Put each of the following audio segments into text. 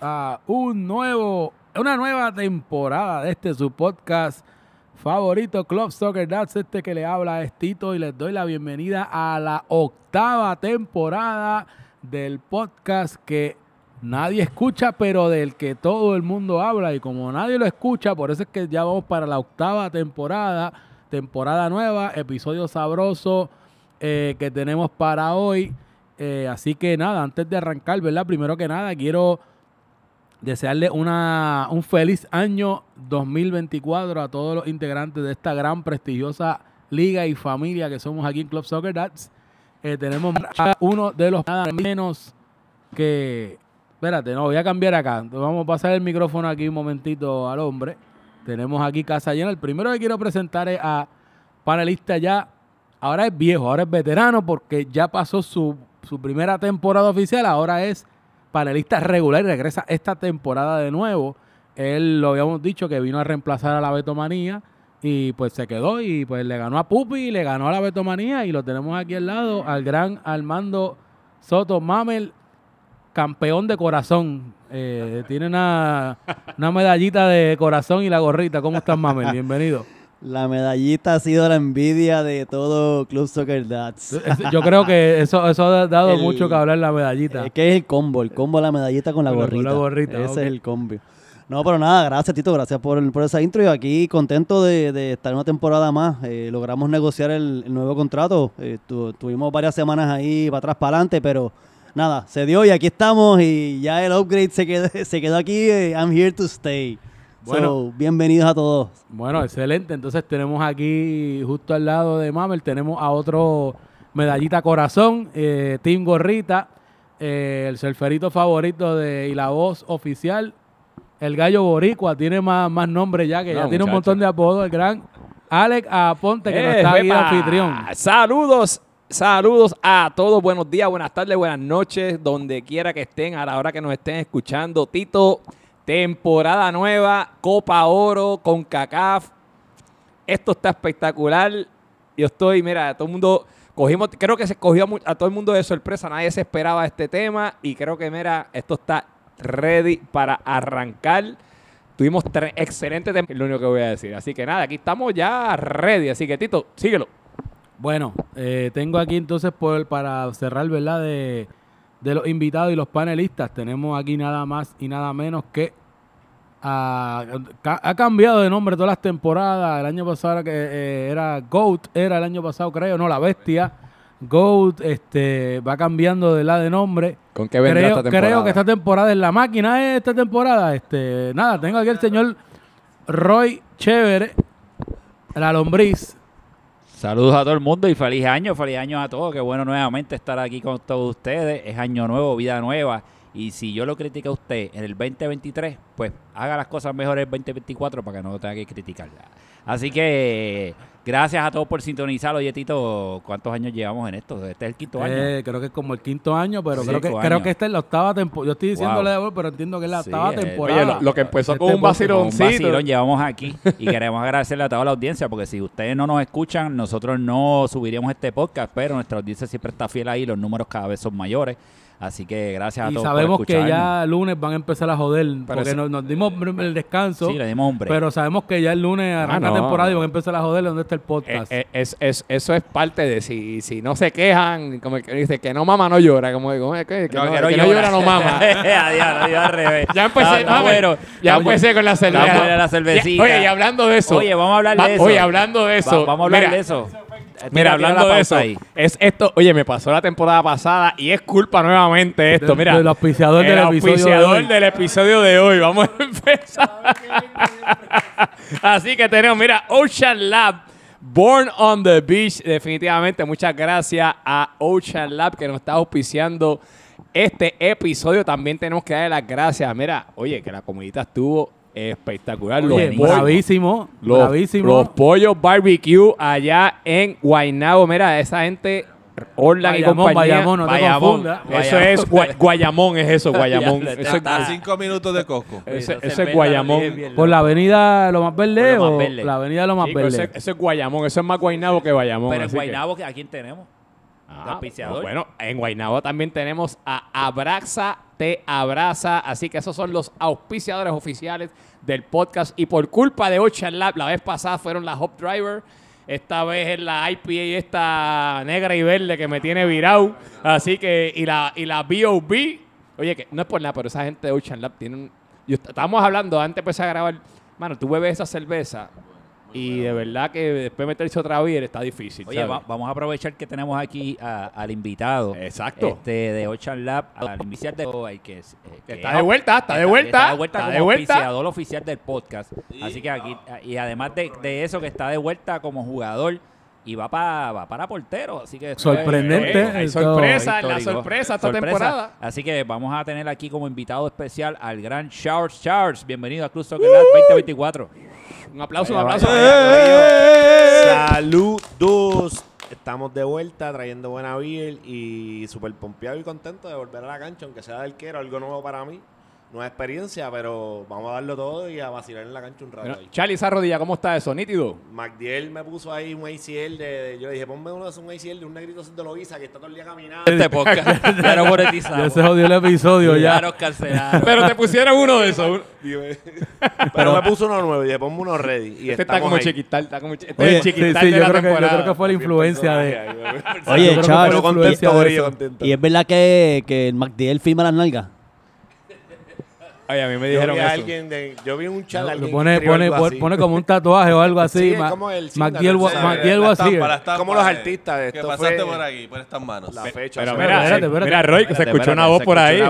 a un nuevo, una nueva temporada de este su podcast favorito Club Soccer. That's este que le habla es Tito y les doy la bienvenida a la octava temporada del podcast que nadie escucha pero del que todo el mundo habla. Y como nadie lo escucha por eso es que ya vamos para la octava temporada temporada nueva episodio sabroso eh, que tenemos para hoy. Eh, así que nada, antes de arrancar, ¿verdad? Primero que nada, quiero desearle una, un feliz año 2024 a todos los integrantes de esta gran, prestigiosa liga y familia que somos aquí en Club Soccer Dads. Eh, tenemos a uno de los nada menos que... Espérate, no, voy a cambiar acá. Vamos a pasar el micrófono aquí un momentito al hombre. Tenemos aquí casa llena. El primero que quiero presentar es a panelista ya. Ahora es viejo, ahora es veterano porque ya pasó su su primera temporada oficial, ahora es panelista regular y regresa esta temporada de nuevo. Él lo habíamos dicho que vino a reemplazar a la Betomanía y pues se quedó y pues le ganó a Pupi, le ganó a la Betomanía y lo tenemos aquí al lado al gran Armando Soto Mamel, campeón de corazón. Eh, tiene una, una medallita de corazón y la gorrita. ¿Cómo estás, Mamel? Bienvenido. La medallita ha sido la envidia de todo Club Soccer Dads. Yo creo que eso, eso ha dado mucho que hablar la medallita. Es que es el combo, el combo de la medallita con la gorrita. Ese es el combo. No, pero nada, gracias Tito, gracias por, por esa intro y aquí contento de, estar en una temporada más. Eh, logramos negociar el, nuevo contrato. Eh, tuvimos varias semanas ahí para atrás, para adelante, pero nada, se dio y aquí estamos y ya el upgrade se quedó, se quedó aquí. Eh, I'm here to stay. Bueno, bienvenidos a todos. Bueno, excelente. Entonces tenemos aquí, justo al lado de Mamel, tenemos a otro medallita corazón, eh, Team Gorrita, eh, el surferito favorito de y la voz oficial, el gallo boricua, tiene más, más nombre ya, que ya tiene un montón de apodos, el gran Alex Aponte, que no está aquí anfitrión. Saludos, Saludos a todos, buenos días, buenas tardes, buenas noches, donde quiera que estén, a la hora que nos estén escuchando. Tito, Temporada nueva, Copa Oro, con CACAF. Esto está espectacular. Yo estoy, mira, todo el mundo, cogimos, creo que se cogió a, todo el mundo de sorpresa. Nadie se esperaba este tema y creo que, mira, esto está ready para arrancar. Tuvimos tres excelentes temas, es lo único que voy a decir. Así que nada, aquí estamos ya ready. Así que, Tito, síguelo. Bueno, eh, tengo aquí entonces para cerrar, ¿verdad? De de los invitados y los panelistas. Tenemos aquí nada más y nada menos que ha cambiado de nombre todas las temporadas. El año pasado que eh, era Goat, era el año pasado creo, no, la bestia. Goat este, va cambiando de la de nombre. ¿Con qué vendrá creo, esta temporada? Creo que esta temporada es la máquina de esta temporada. Este, nada, tengo aquí el señor Roy Chévere, la lombriz. Saludos a todo el mundo y feliz año, feliz año a todos. Qué bueno nuevamente estar aquí con todos ustedes. Es año nuevo, vida nueva. Y si yo lo critico a usted en el 2023, pues haga las cosas mejor en el 2024 para que no tenga que criticarla. Así que gracias a todos por sintonizar. Oye, Tito, ¿cuántos años llevamos en esto? Este es el quinto año. Eh, creo que es como el quinto año, pero creo, que, creo que esta es la octava temporada. Yo estoy diciéndole de pero entiendo que es la octava eh, temporada. Oye, lo, que empezó este con un vaciloncito. Un vacilón llevamos aquí y queremos agradecerle a toda la audiencia porque si ustedes no nos escuchan, nosotros no subiríamos este podcast, pero nuestra audiencia siempre está fiel ahí, los números cada vez son mayores. Así que gracias a todos. Y sabemos que ya el lunes van a empezar a joder. porque nos, dimos el descanso. Sí, le dimos hombre. Pero sabemos que ya el lunes ah, arranca la temporada y van a empezar a joder dónde está el podcast. Eh, eh, es, eso es parte de si, si no se quejan, como que dice que no mama no llora. Como, como que, que, no, no, llora. no mama. Adiós, al revés. Ya empecé, ya empecé con la cerveza. la cervecita. Oye, y hablando de eso. Oye, vamos a hablar de eso. Oye, hablando de eso. vamos a hablar de eso. Mira, hablando de eso, es esto, oye, me pasó la temporada pasada y es culpa nuevamente esto. Mira, del auspiciador del episodio de hoy. del episodio de hoy. Vamos a empezar. Así que tenemos, mira, Ocean Lab. Born on the Beach, definitivamente. Muchas gracias a Ocean Lab que nos está auspiciando este episodio. También tenemos que darle las gracias. Mira, oye, que la comunidad estuvo espectacular. Oye, los bravísimo, los, bravísimo. Los pollos barbecue allá en Guaynabo. Mira, esa gente Orlan y compañía. Bayamón, no Bayamón. Eso es Guayamón, es eso, Guayamón. eso es, a cinco minutos de Cosco. Eso, es Guayamón. ¿Por la avenida Lo Más Verde o la avenida Lo Más Verde? Eso, es Guayamón, eso es más Guaynabo que Bayamón. Pero en Guaynabo, ¿a quién tenemos? Ah, bueno, en Guaynabo también tenemos a Abraxa Te Abraza. Así que esos son los auspiciadores oficiales del podcast. Y por culpa de Ocean Lab, la vez pasada fueron la Hop Driver. Esta vez es la IPA esta negra y verde que me tiene virado. Así que, y la, y la BOB. Oye, que no es por nada, pero esa gente de Ocean Lab tienen. estábamos hablando antes de empezar a grabar. Mano, tú bebes esa cerveza y de verdad que después meterse otra vez está difícil. Oye, vamos a aprovechar que tenemos aquí al invitado. Exacto. Este, de Ocean Lab, al inicial de eh, que, está de vuelta, está, de vuelta. Está de vuelta como oficiador oficial del podcast. Así que aquí, y además de, de eso, que está de vuelta como jugador y va, para va para portero. Así que sorprendente. sorpresa, la sorpresa esta temporada. Así que vamos a tener aquí como invitado especial al gran Charles Charles. Bienvenido a Cruz Soccer 2024. Un aplauso, un aplauso. Saludos. Estamos de vuelta trayendo buena beer y súper pompeado y contento de volver a la cancha, aunque sea del quiero, algo nuevo para mí no es experiencia, pero vamos a darlo todo y a vacilar en la cancha un rato. Charlie, esa rodilla, ¿cómo está eso? ¿Nítido? MacDiel me puso ahí un ACL de, yo dije, ponme uno de un ACL de un negrito de Loiza que está todo el día caminando. Este podcast. ya monetizado. Ya se jodió el episodio ya. ya pero te pusieron uno de esos. pero me puso uno nuevo y dije, ponme uno ready. Y este está como chiquital, está como este Oye, chiquital sí, sí, yo, creo que, yo creo que fue la influencia de... Oye, Charlie, y es verdad que, que el MacDiel firma las nalgas. A mí me dijeron yo vi eso. Alguien de, yo vi un chat alguien pone, pone, pone, como un tatuaje o algo así. Sí, es como el here. Como los artistas de esto. Que pasaste por aquí, por estas manos. La fecha. Pero mira, mira, Roy, que se escuchó una voz por ahí.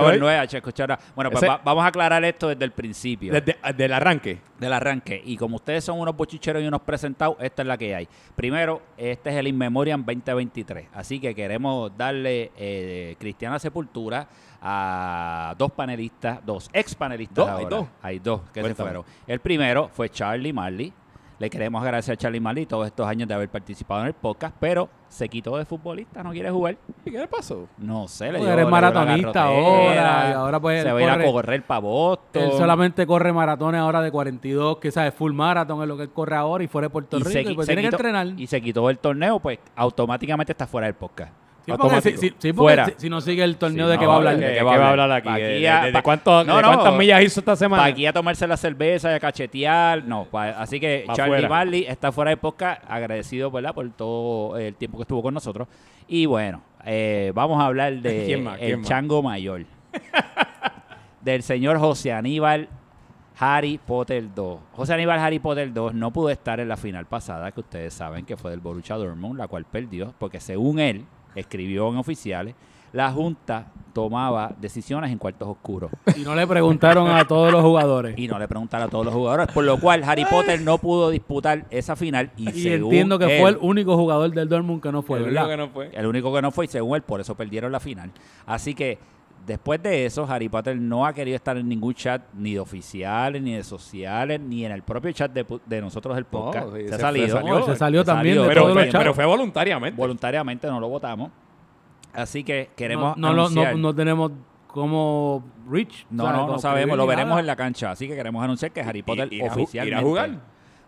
Bueno, pues vamos a aclarar esto desde el principio. Desde el arranque. Del arranque. Y como ustedes son unos bochicheros y unos presentados, esta es la que hay. Primero, este es el In Memoriam 2023. Así que queremos darle eh, cristiana sepultura a dos panelistas, dos ex panelistas. Hay dos. Hay dos que se fueron. El primero fue Charlie Marley. Le queremos agradecer a Charlie Marley todos estos años de haber participado en el podcast, pero se se quitó de futbolista, no quiere jugar. ¿Y qué le pasó? No sé, le dio, eres maratonista ahora, y ahora pues se va a ir a correr para Boston. Él solamente corre maratones ahora de 42, que sabe, full marathon es lo que él corre ahora y fuera de Puerto Rico, y pues tiene que entrenar. Y se quitó el torneo, pues automáticamente está fuera del podcast. Sí, si, fuera. Si, no sigue el torneo de que va a hablar. De, va a hablar aquí. ¿De, cuántas millas hizo esta semana? Para aquí a tomarse la cerveza y a cachetear. No, así que Charlie Marley está fuera de podcast. Agradecido, ¿verdad? Por todo el tiempo que estuvo con nosotros. Y bueno, eh, vamos a hablar de el chango mayor. del señor José Aníbal Harry Potter 2. José Aníbal Harry Potter 2 no pudo estar en la final pasada, que ustedes saben que fue del Borussia Dortmund, la cual perdió, porque según él, escribió en oficiales, la Junta tomaba decisiones en cuartos oscuros. Y no le preguntaron a todos los jugadores. Y no le preguntaron a todos los jugadores, por lo cual Harry Potter no pudo disputar esa final. Y, entiendo que fue el único jugador del Dortmund que no fue, el Único que no fue. El único que no fue y según él, por eso perdieron la final. Así que después de eso, Harry Potter no ha querido estar en ningún chat, ni de oficiales, ni de sociales, ni en el propio chat de, nosotros del podcast. se, ha salido. se salió también pero, pero fue voluntariamente. Voluntariamente no lo votamos. Así que queremos no, no, no, no, tenemos como Rich. No, no, no sabemos, lo veremos en la cancha. Así que queremos anunciar que Harry Potter oficialmente. a jugar?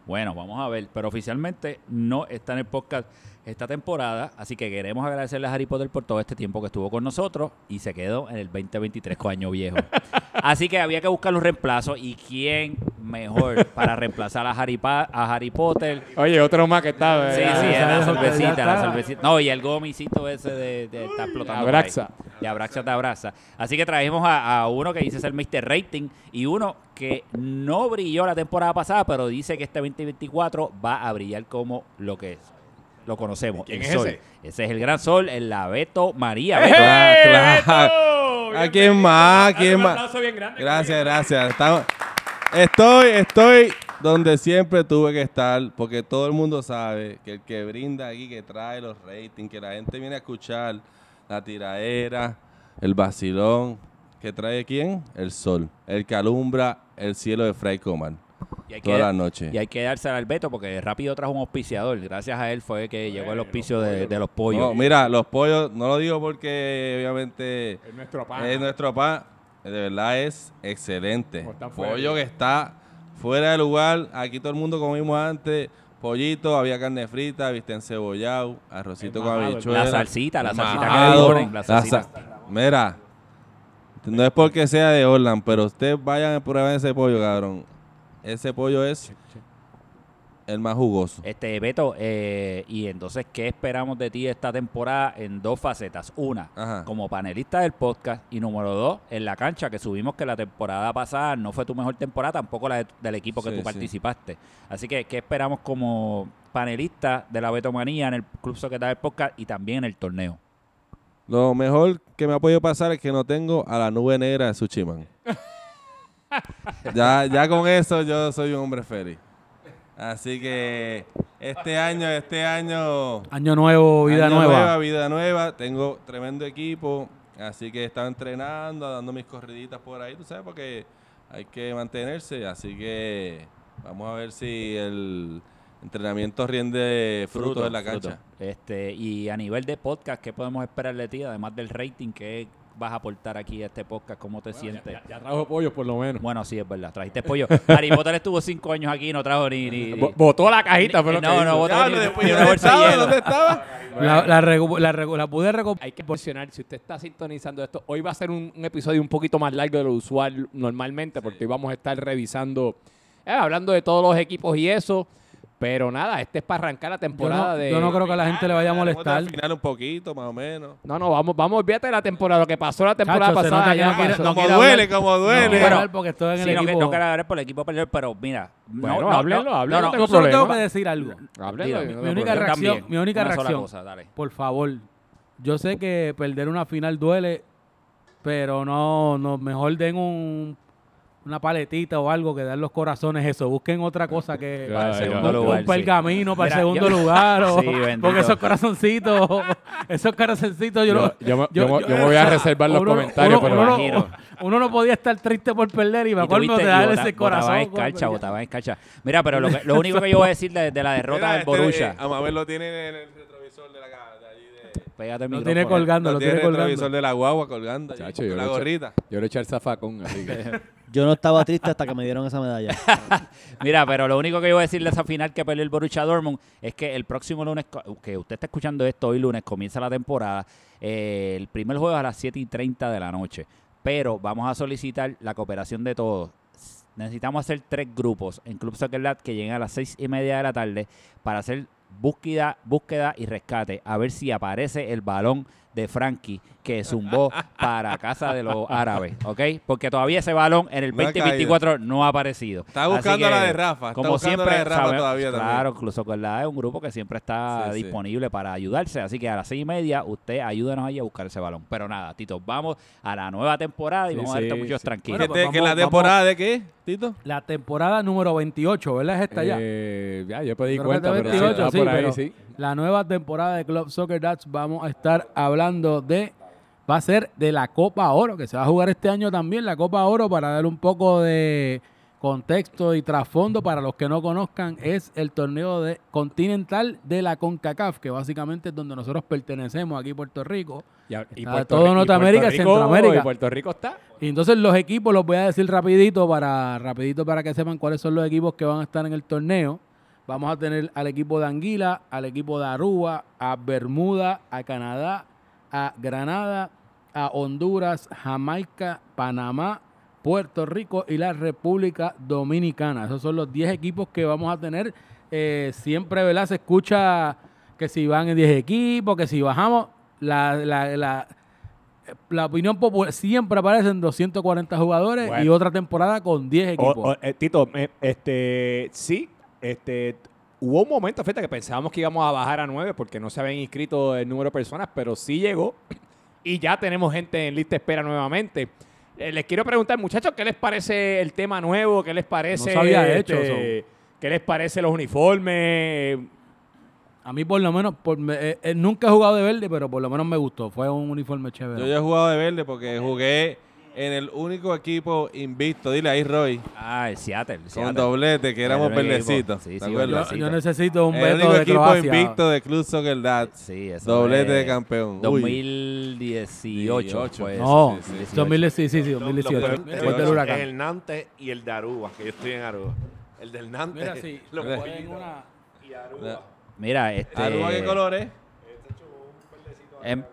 Bueno, vamos a ver, pero oficialmente no está en el podcast esta temporada, así que queremos agradecerle a Harry Potter por todo este tiempo que estuvo con nosotros y se quedó en el 2023 con año viejo. así que había que buscar los reemplazos y quién mejor para reemplazar a Harry, a Harry Potter. Oye, otro más que está. Sí, sí, la cervecita, la cervecita. No, y el gomicito ese de, de está explotando. Abraxa. Y Abraxa te abraza. Así que trajimos a, a uno que dice ser Mr. Rating y uno que no brilló la temporada pasada, pero dice que este 2024 va a brillar como lo que es lo conocemos. ¿Quién es ese? Ese es el gran sol, el Abeto María. ¿A quién más? ¿A quién más? Gracias, gracias. estoy, estoy donde siempre tuve que estar, porque todo el mundo sabe que el que brinda aquí, que trae los ratings, que la gente viene a escuchar la tiraera, el vacilón, que trae quién? El sol, el que alumbra el cielo de Fray Coman. Y hay Toda que, Y hay que darse al Beto porque rápido trajo un auspiciador. Gracias a él fue que llegó el auspicio de, los pollos. mira, los pollos, no lo digo porque obviamente es nuestro pan. Es nuestro pan. De verdad es excelente. Pollo que está fuera de lugar. Aquí todo el mundo comimos antes pollito, había carne frita, viste cebollado, arrocito con habichuela. La salsita, la salsita que le ponen, la salsita. Mira, no es porque sea de Orland, pero ustedes vayan a probar ese pollo, cabrón. Ese pollo es el más jugoso. Este, Beto, eh, y entonces, ¿qué esperamos de ti esta temporada en dos facetas? Una, como panelista del podcast, y número dos, en la cancha, que subimos que la temporada pasada no fue tu mejor temporada, tampoco la del equipo que tú participaste. Así que, ¿qué esperamos como panelista de la Betomanía en el Club Soccer del Podcast y también en el torneo? Lo mejor que me ha podido pasar es que no tengo a la nube negra de Suchiman. ya, ya con eso yo soy un hombre feliz. Así que este año, este año... Año nuevo, vida nueva. Vida nueva, tengo tremendo equipo, así que estaba entrenando, dando mis corriditas por ahí, tú sabes, porque hay que mantenerse, así que vamos a ver si el entrenamiento rinde frutos en la cancha. Este, y a nivel de podcast, ¿qué podemos esperar de ti, además del rating que vas a aportar aquí a este podcast? ¿Cómo te sientes? Ya, trajo pollo por lo menos. Bueno, sí, es verdad. Trajiste pollo. Harry Potter estuvo cinco años aquí y no trajo ni... ni, Botó la cajita, pero No, no, botó ni, después, ¿Dónde estaba? ¿Dónde estaba? La, la, la, pude recuperar. Hay que posicionar, si usted está sintonizando esto, hoy va a ser un, episodio un poquito más largo de lo usual normalmente, porque hoy vamos a estar revisando, eh, hablando de todos los equipos y eso. Pero nada, este es para arrancar la temporada de. Yo no creo que a la gente le vaya a molestar. Al final un poquito, más o menos. No, no, vamos, vamos, olvídate de la temporada, lo que pasó la temporada pasada. Ya no como duele, como duele. No, pero, porque estoy en el equipo. No, quiero hablar por el equipo perdedor, pero mira. Bueno, no, háblenlo, háblenlo. No, no, no, tengo que decir algo. Háblenlo. Mi, única reacción, mi única reacción. Por favor, yo sé que perder una final duele, pero no, no mejor den un una paletita o algo que dan los corazones eso. Busquen otra cosa que un, pergamino para el segundo lugar. O, porque esos corazoncitos, esos corazoncitos yo, yo, yo, me voy a reservar los comentarios. Uno, pero uno, no podía estar triste por perder y me acuerdo de dar ese corazón. En escarcha, botaba en escarcha. Mira, pero lo, lo único que yo voy a decir de, de la derrota del este, Borussia. a Mabel lo tiene en el retrovisor de la casa. Pégate lo tiene colgando, lo, tiene, tiene colgando. el retrovisor de la guagua colgando. Chacho, la gorrita. Yo le eché el zafacón. Así que. Yo no estaba triste hasta que me dieron esa medalla. Mira, pero lo único que yo voy a decir de esa final que perdió el Borussia Dortmund es que el próximo lunes, que usted está escuchando esto hoy lunes, comienza la temporada. Eh, el primer juego a las 7 y 30 de la noche. Pero vamos a solicitar la cooperación de todos. Necesitamos hacer tres grupos en Club Soccer que lleguen a las 6 y media de la tarde para hacer búsqueda, búsqueda y rescate. A ver si aparece el balón de Frankie que zumbó para casa de los árabes, ¿ok? Porque todavía ese balón en el 2024 no ha aparecido. Está buscando la de Rafa. Como siempre, de Rafa todavía claro, incluso con la es un grupo que siempre está disponible para ayudarse. Así que a las seis y media, usted ayúdenos ahí a buscar ese balón. Pero nada, Tito, vamos a la nueva temporada y vamos a estar muchos tranquilos. Pues ¿Que la temporada de qué, Tito? La temporada número 28, ¿verdad? Es esta ya. Eh, ya, yo pedí cuenta, pero, por ahí, sí. La nueva temporada de Club Soccer Dats vamos a estar hablando de va a ser de la Copa Oro, que se va a jugar este año también, la Copa Oro, para dar un poco de contexto y trasfondo para los que no conozcan, es el torneo de continental de la CONCACAF, que básicamente es donde nosotros pertenecemos aquí en Puerto Rico. Y, todo Norteamérica y Centroamérica. Y Puerto Rico está. Y entonces los equipos los voy a decir rapidito para, rapidito para que sepan cuáles son los equipos que van a estar en el torneo. Vamos a tener al equipo de Anguila, al equipo de Aruba, a Bermuda, a Canadá, a Granada, a Honduras, Jamaica, Panamá, Puerto Rico y la República Dominicana. Esos son los 10 equipos que vamos a tener. Eh, siempre, ¿verdad? Se escucha que si van en 10 equipos, que si bajamos, la, la, la, opinión popular siempre aparecen 240 jugadores y otra temporada con 10 equipos. Eh, Tito, eh, este, sí, este, hubo un momento, fíjate, que pensábamos que íbamos a bajar a 9 porque no se habían inscrito el número de personas, pero sí llegó y ya tenemos gente en lista de espera nuevamente. Eh, les quiero preguntar, muchachos, ¿qué les parece el tema nuevo? ¿Qué les parece? No había hecho este, ¿Qué les parece los uniformes? A mí por lo menos, eh, eh, nunca he jugado de verde, pero por lo menos me gustó. Fue un uniforme chévere. Yo ya he jugado de verde porque jugué en el único equipo invicto, dile ahí Roy. Ah, el Seattle. Con doblete, que éramos verdecitos. Sí, sí, yo, necesito un el único equipo invicto de Club Soccer Dad. Sí, eso Doblete de campeón. 2018. Pues. No, sí, sí, 2018. Sí, sí, 2018. El Nantes y el de Aruba, que yo estoy en Aruba. El del Nantes. Mira, sí. Lo una Mira, este... ¿Aruba qué colores? En,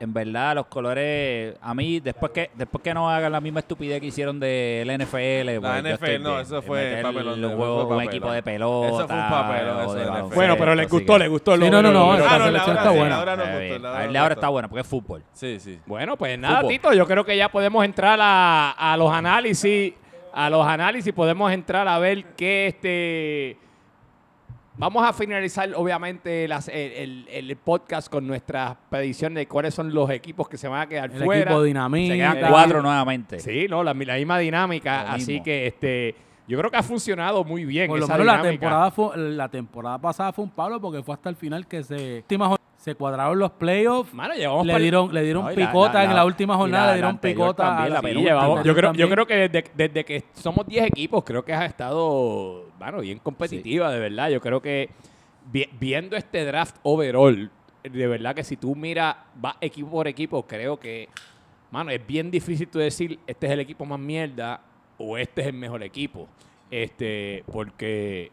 en verdad, los colores, a mí, después que después que no hagan la misma estupidez que hicieron del NFL, la pues, NFL, no, eso fue papelón. Los juegos, un equipo de pelota. Eso fue un papelón. Eso de bueno, pero les gustó, les gustó. Sí, no, no, no, la selección está buena. Ahora no. Ahora está buena porque es fútbol. Sí, sí. Bueno, pues nada, Tito, yo creo que ya podemos entrar a, a los análisis, a los análisis, podemos entrar a ver qué este Vamos a finalizar, obviamente, el, podcast con nuestra predicción de cuáles son los equipos que se van a quedar el fuera. Equipo dinámica. Se quedan cuatro nuevamente. Sí, no, la, misma dinámica. así que este, yo creo que ha funcionado muy bien. Por lo menos la temporada, fue, la temporada pasada fue un palo porque fue hasta el final que se se cuadraron los playoffs. le, dieron, le dieron picota en la última jornada, le dieron picota. yo, creo, yo creo que desde, que somos 10 equipos, creo que ha estado bueno, bien competitiva, de verdad. Yo creo que viendo este draft overall, de verdad que si tú miras, va equipo por equipo, creo que, mano, es bien difícil tú decir, este es el equipo más mierda o este es el mejor equipo. Este, porque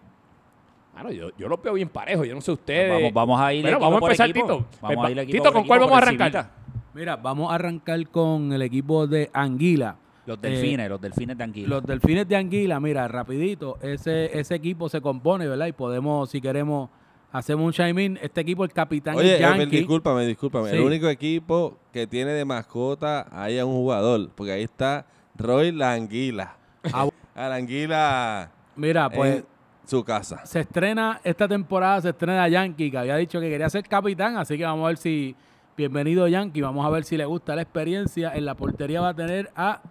bueno, yo, yo lo veo bien parejo. Yo no sé ustedes. Vamos, vamos a ir. Bueno, vamos a empezar, Tito. Vamos a ir Tito, ¿con cuál vamos a arrancar? Mira, vamos a arrancar con el equipo de Anguila. Los delfines, eh, los delfines de Anguila. Los delfines de Anguila, mira, rapidito, ese, ese equipo se compone, ¿verdad? Y podemos, si queremos, hacemos un chime Este equipo, el capitán Oye, Yankee. discúlpame, discúlpame. El único equipo que tiene de mascota ahí a un jugador, porque ahí está Roy la Anguila. Ah, a la Anguila. Mira, pues su casa. Se estrena esta temporada, se estrena Yankee, que había dicho que quería ser capitán, así que vamos a ver si, bienvenido Yankee, vamos a ver si le gusta la experiencia. En la portería va a tener a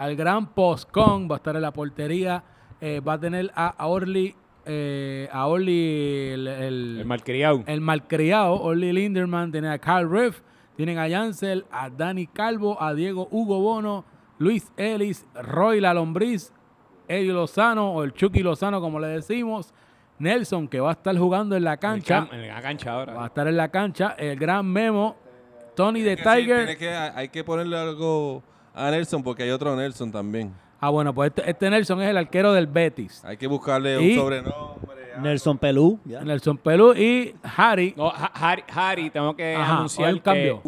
al gran Postcon, va a estar en la portería, eh, va a tener a, Orly, eh, a Orly el, el, malcriado. El malcriado, Orly Linderman, tiene a Carl Riff, tienen a Yancel, a Dani Calvo, a Diego Hugo Bono, Luis Ellis, Roy La Lombriz, Eddie Lozano o el Chucky Lozano, como le decimos. Nelson, que va a estar jugando en la cancha. En la cancha ahora. Va a estar en la cancha. El gran Memo. Tony de Tiger. hay que ponerle algo a Nelson porque hay otro Nelson también. Ah, bueno, pues este, este Nelson es el arquero del Betis. Hay que buscarle un sobrenombre. Nelson Pelú. Nelson Pelú y Harry. No, Harry, tengo que anunciar el cambio.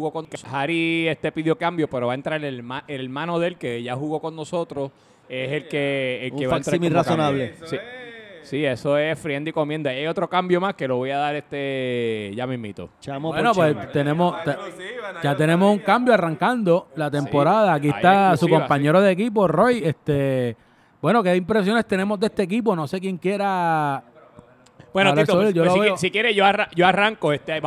Harry este pidió cambio, pero va a entrar el, el hermano de él que ya jugó con nosotros es el que, el que va a entrar razonable. Sí. eso es friendo y comiendo. Hay otro cambio más que lo voy a dar este ya mismito. bueno, pues tenemos ya tenemos un cambio arrancando la temporada. Aquí está su compañero de equipo, Roy. Este, bueno, qué impresiones tenemos de este equipo. No sé quién quiera bueno, Tito, pues, si, si quieres, yo, yo arranco. Este,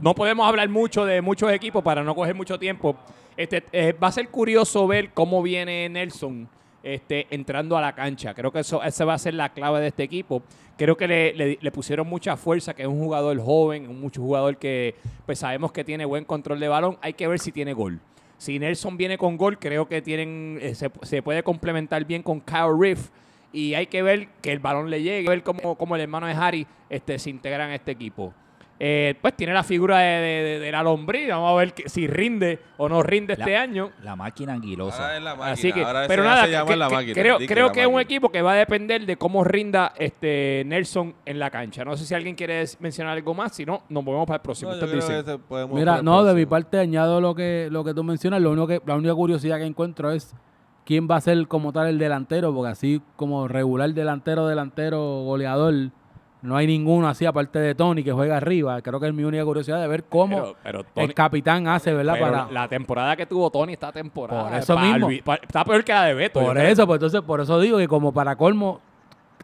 no podemos hablar mucho de muchos equipos para no coger mucho tiempo. Este, eh, va a ser curioso ver cómo viene Nelson este, entrando a la cancha. Creo que eso esa va a ser la clave de este equipo. Creo que le, pusieron mucha fuerza, que es un jugador joven, un mucho jugador que pues sabemos que tiene buen control de balón. Hay que ver si tiene gol. Si Nelson viene con gol, creo que tienen eh, se, puede complementar bien con Kyle Riff. Y hay que ver que el balón le llegue, ver cómo, el hermano de Harry este, se integra en este equipo. Eh, pues tiene la figura de, la lombriz. Vamos a ver si rinde o no rinde este año. La máquina anguilosa. Así que, pero nada, creo, creo que es un equipo que va a depender de cómo rinda este Nelson en la cancha. No sé si alguien quiere mencionar algo más. Si no, nos movemos para el próximo. Mira, no, de mi parte añado lo que, lo que tú mencionas. Lo único que, la única curiosidad que encuentro es quién va a ser como tal el delantero, porque así como regular delantero, delantero, goleador no hay ninguno así, aparte de Tony, que juega arriba. Creo que es mi única curiosidad de ver cómo el capitán hace, ¿verdad? Para... La temporada que tuvo Tony esta temporada. Por eso mismo. está peor que la de Beto. Por eso, pues entonces, por eso digo que como para colmo,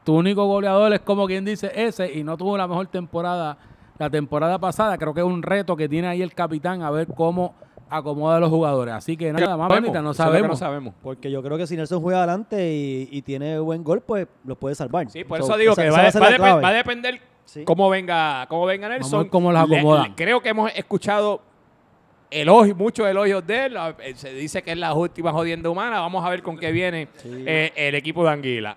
tu único goleador es como quien dice ese y no tuvo la mejor temporada la temporada pasada. Creo que es un reto que tiene ahí el capitán a ver cómo acomoda a los jugadores. Así que nada más, no sabemos. no sabemos. Porque yo creo que si Nelson juega adelante y, tiene buen gol, pues lo puede salvar. Sí, por eso digo que va, a depender cómo venga cómo venga Nelson. cómo los acomoda. creo que hemos escuchado elogios, muchos elogios de él. Eh, se dice que es la última jodienda humana. Vamos a ver con qué viene eh, el equipo de Anguila.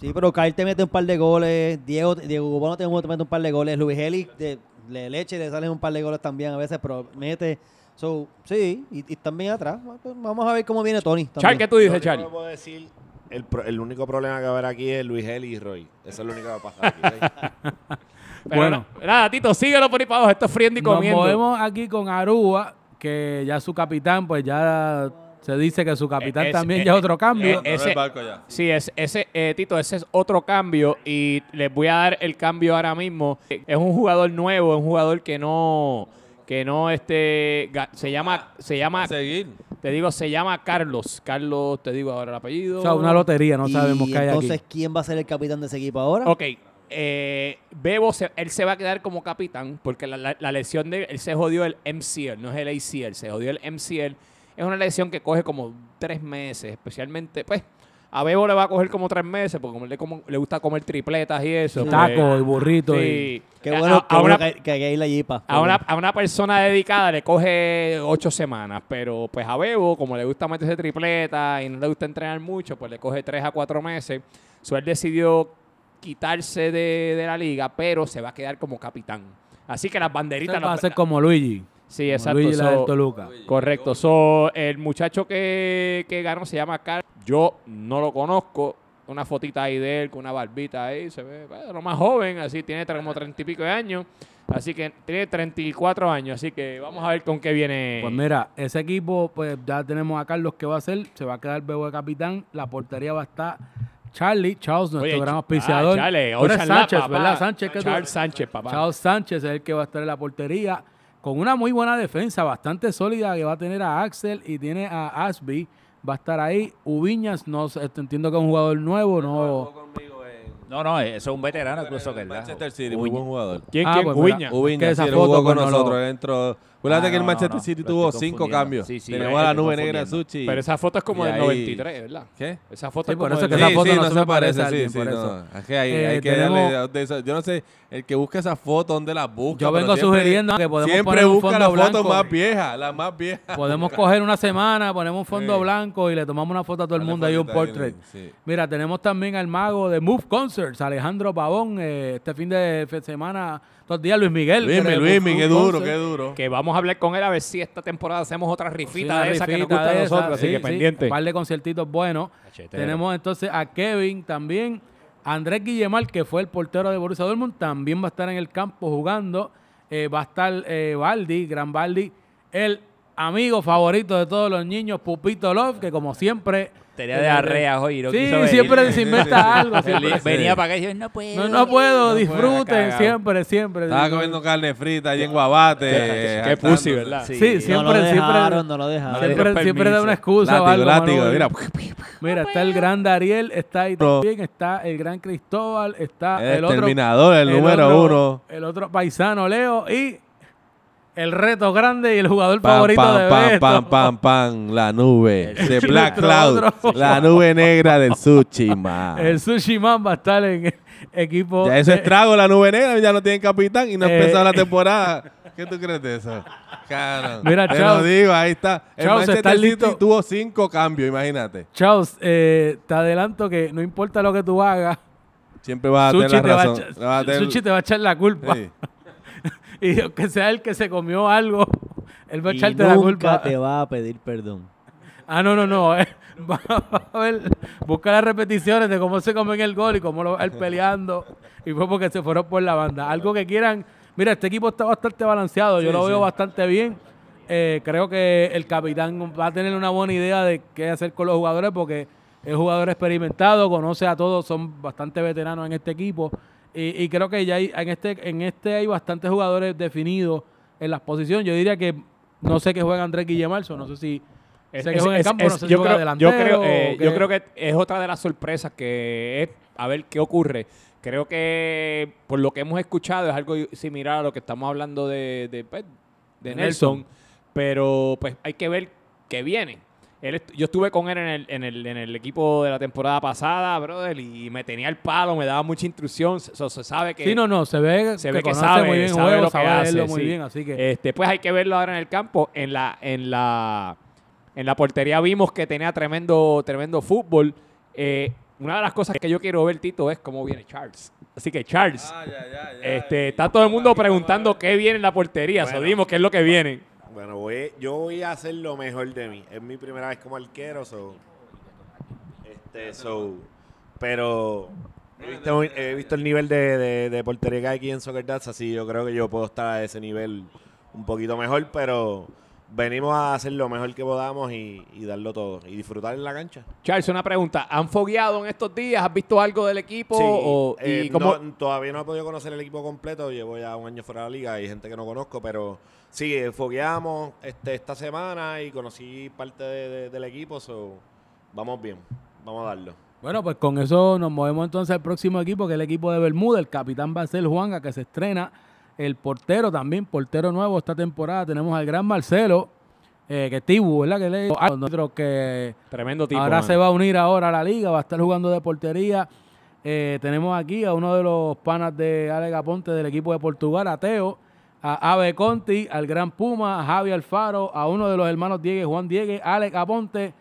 Sí, pero Kyle te mete un par de goles. Diego, Diego Bono te mete un par de goles. Luis Eli de, de leche le salen un par de goles también a veces, pero mete So, sí, y, y, también atrás. Pues, vamos a ver cómo viene Tony. Char, ¿qué tú dices, Char? Yo puedo decir el, el, único problema que va a haber aquí es Luis Eli y Roy. Eso es lo único que va a pasar aquí. bueno, nada, Tito, síguelo por ahí para abajo. Esto es friendo y comiendo. Nos movemos aquí con Arúa, que ya su capitán, pues ya se dice que su capitán también ya es otro cambio. ese, Sí, es, ese, eh, Tito, ese es otro cambio y les voy a dar el cambio ahora mismo. Es un jugador nuevo, es un jugador que no que no este se llama se llama seguir. te digo se llama Carlos. Carlos te digo ahora el apellido. O sea una lotería no sabemos qué hay entonces quién va a ser el capitán de ese equipo ahora Ok, eh, Bebo él se va a quedar como capitán porque la, la, lesión de él se jodió el MCL no es el ACL se jodió el MCL es una lesión que coge como tres meses especialmente pues a Bebo le va a coger como tres meses porque como le, como, le gusta comer tripletas y eso. Pues, Taco y burrito. Sí. Qué bueno, a, una, que, hay la jipa. A una, a una, persona dedicada le coge ocho semanas, pero pues a Bebo, como le gusta meterse tripleta y no le gusta entrenar mucho, pues le coge tres a cuatro meses. Suel decidió quitarse de, la liga, pero se va a quedar como capitán. Así que las banderitas... va a ser como Luigi. Sí, exacto. Correcto. So, el muchacho que, que ganó se llama Carl. Yo no lo conozco. Una fotita ahí de él con una barbita ahí. Se ve lo más joven, así tiene como treinta y pico de años. Así que tiene 34 años. Así que vamos a ver con qué viene. Pues mira, ese equipo, pues ya tenemos a Carlos que va a hacer. Se va a quedar Bebo de capitán. La portería va a estar Charlie, Charles, nuestro gran auspiciador. Ah, Charlie, Sánchez, ¿verdad? Sánchez, Charles Sánchez, papá. Charles Sánchez es el que va a estar en la portería con una muy buena defensa, bastante sólida, que va a tener a Axel y tiene a Asby. Va a estar ahí. Ubiñas, no entiendo que es un jugador nuevo, no. No, no, eso es un veterano incluso que Manchester City, muy buen jugador. ¿Quién, ah, quién? Pues Ubiñas. Ubiñas, sí, jugó con nosotros dentro Acuérdate ah, que el Manchester City tuvo cinco cambios. Sí, sí, Tenemos la nube negra de Sushi. Pero esa foto es como del 93, ¿verdad? ¿Qué? Esa foto es por como eso que esa foto no, se parece, sí, sí, no. Es que hay, hay que darle, yo no sé, el que busca esa foto, ¿dónde la busca? Yo vengo sugiriendo que podemos siempre poner un busca fondo la foto más vieja, la más vieja. Podemos coger una semana, ponemos un fondo blanco y le tomamos una foto a todo el mundo ahí un portrait. Mira, tenemos también al mago de Move Concerts, Alejandro Pavón, eh, este fin de semana todos días Luis Miguel. Luis, Luis, qué duro, qué duro. Que vamos a hablar con él a ver si esta temporada hacemos otra rifita de esa que nos gusta a nosotros, así que pendiente. Un par de conciertitos buenos. Tenemos entonces a Kevin también. Andrés Guillemar, que fue el portero de Borussia Dortmund, también va a estar en el campo jugando. Eh, va a estar eh, Baldi, Gran Baldi, el amigo favorito de todos los niños, Pupito Love, que como siempre Tenía diarrea hoy. No sí, siempre se inventa algo. Venía para acá y yo, no puedo. No, no puedo, disfruten siempre, siempre. Estaba comiendo carne frita allí en Guabate. Qué pussy, ¿verdad? Sí, siempre, no lo dejaron, no lo dejaron. Siempre, siempre da una excusa o algo. mira. Mira, está el gran Dariel, está ahí también, está el gran Cristóbal, está el, el otro. terminador, el, número uno. El otro paisano, Leo, y el reto grande y el jugador favorito de pam, Beto. Pam, pam, pam, la nube de Black Cloud, la nube negra del Sushi Man. El Sushi Man va a estar en equipo... Ya eso es trago, la nube negra, ya no tienen capitán y no ha eh, empezado la temporada. ¿Qué tú crees de eso? Claro. Mira, Te lo digo, ahí está. El Manchester City tuvo cinco cambios, imagínate. Charles, eh, te adelanto que no importa lo que tú hagas, Siempre vas a tener la razón. Sushi te va a echar la culpa. Sí. Y que sea el que se comió algo, él va a echarte la culpa. te va a pedir perdón. Ah, no, no, no. Eh. a ver, busca las repeticiones de cómo se comen el gol y cómo lo va él peleando. Y fue porque se fueron por la banda. Algo que quieran. Mira, este equipo está bastante balanceado. Yo lo veo bastante bien. Eh, creo que el capitán va a tener una buena idea de qué hacer con los jugadores porque es jugador experimentado, conoce a todos, son bastante veteranos en este equipo. Y, creo que ya hay, en este en este hay bastantes jugadores definidos en las posiciones. Yo diría que no sé qué juega Andrés Guillemarzo, no sé si sé que juega en campo, no sé si yo juega creo, Yo creo, eh, yo creo que es otra de las sorpresas que es a ver qué ocurre. Creo que por lo que hemos escuchado es algo similar a lo que estamos hablando de, de, pues, Nelson, pero pues hay que ver qué viene yo estuve con él en el, en, el, en el equipo de la temporada pasada, brother, y me tenía el palo, me daba mucha instrucción. Se, sabe que. Sí, no, no, se ve, se ve que, sabe muy bien sabe lo que hace, muy bien, así que. Este, pues hay que verlo ahora en el campo. En la, en la, en la portería vimos que tenía tremendo, tremendo fútbol. Eh, una de las cosas que yo quiero ver, Tito, es cómo viene Charles. Así que Charles, ah, este, está todo el mundo preguntando qué viene en la portería. Bueno, qué es lo que viene. Bueno, voy, yo voy a hacer lo mejor de mí. Es mi primera vez como arquero, so, Este, so, pero he visto, el nivel de, de, portería que hay aquí en Soccer Dats, así yo creo que yo puedo estar a ese nivel un poquito mejor, pero venimos a hacer lo mejor que podamos y, darlo todo y disfrutar en la cancha. Charles, una pregunta. ¿Han fogueado en estos días? ¿Has visto algo del equipo? Eh, todavía no he podido conocer el equipo completo. Llevo ya un año fuera de la liga. Hay gente que no conozco, pero sí, fogueamos este, esta semana y conocí parte del equipo. So, vamos bien. Vamos a darlo. Bueno, pues con eso nos movemos entonces al próximo equipo, que es el equipo de Bermuda. El capitán va a ser Juanga, que se estrena el portero también, portero nuevo esta temporada. Tenemos al gran Marcelo, eh, que Tibu, ¿verdad? Que le nosotros que Tremendo tipo. Ahora se va a unir ahora a la liga, va a estar jugando de portería. Eh, tenemos aquí a uno de los panas de Alex Aponte del equipo de Portugal, a Teo, a Ave Conti, al gran Puma, a Javi Alfaro, a uno de los hermanos Diego, Juan Diego, Alex Aponte,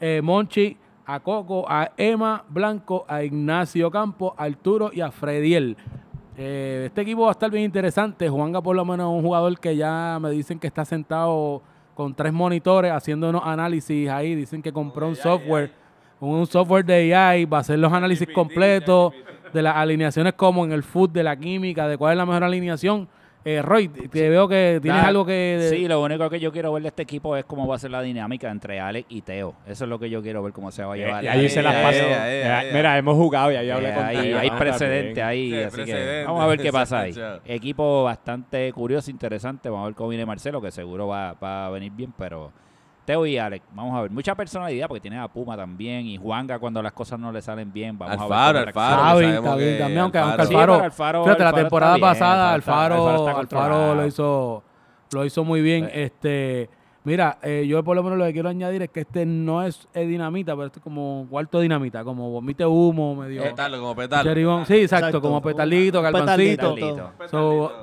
eh, Monchi, a Coco, a Emma Blanco, a Ignacio Campo, a Arturo y a Frediel. Eh, este equipo va a estar bien interesante. Juanga por lo menos un jugador que ya me dicen que está sentado con tres monitores haciendo unos análisis ahí. Dicen que compró un software, un software de AI, va a hacer los análisis completos de las alineaciones como en el foot, de la química, de cuál es la mejor alineación eh, Roy, te veo que tienes algo que... Sí, lo único que yo quiero ver de este equipo es cómo va a ser la dinámica entre Alex y Teo. Eso es lo que yo quiero ver, cómo se va a llevar. Y ahí se las paso. Mira, hemos jugado y ahí hablé con Ahí hay precedente ahí, así que vamos a ver qué pasa ahí. Equipo bastante curioso, interesante. Vamos a ver cómo viene Marcelo, que seguro va, va a venir bien, pero Teo y Alex, vamos a ver, mucha personalidad porque tiene a Puma también y Juanga cuando las cosas no le salen bien, vamos a ver. Alfaro, Alfaro, también, aunque, Alfaro, fíjate, la temporada pasada Alfaro, Alfaro, lo hizo lo hizo muy bien, este Mira, eh, yo por lo menos lo que quiero añadir es que este no es dinamita, pero este es como cuarto dinamita, como vomite humo, medio. Petardo, como petardo. Sí, exacto, como petalito, calzoncito.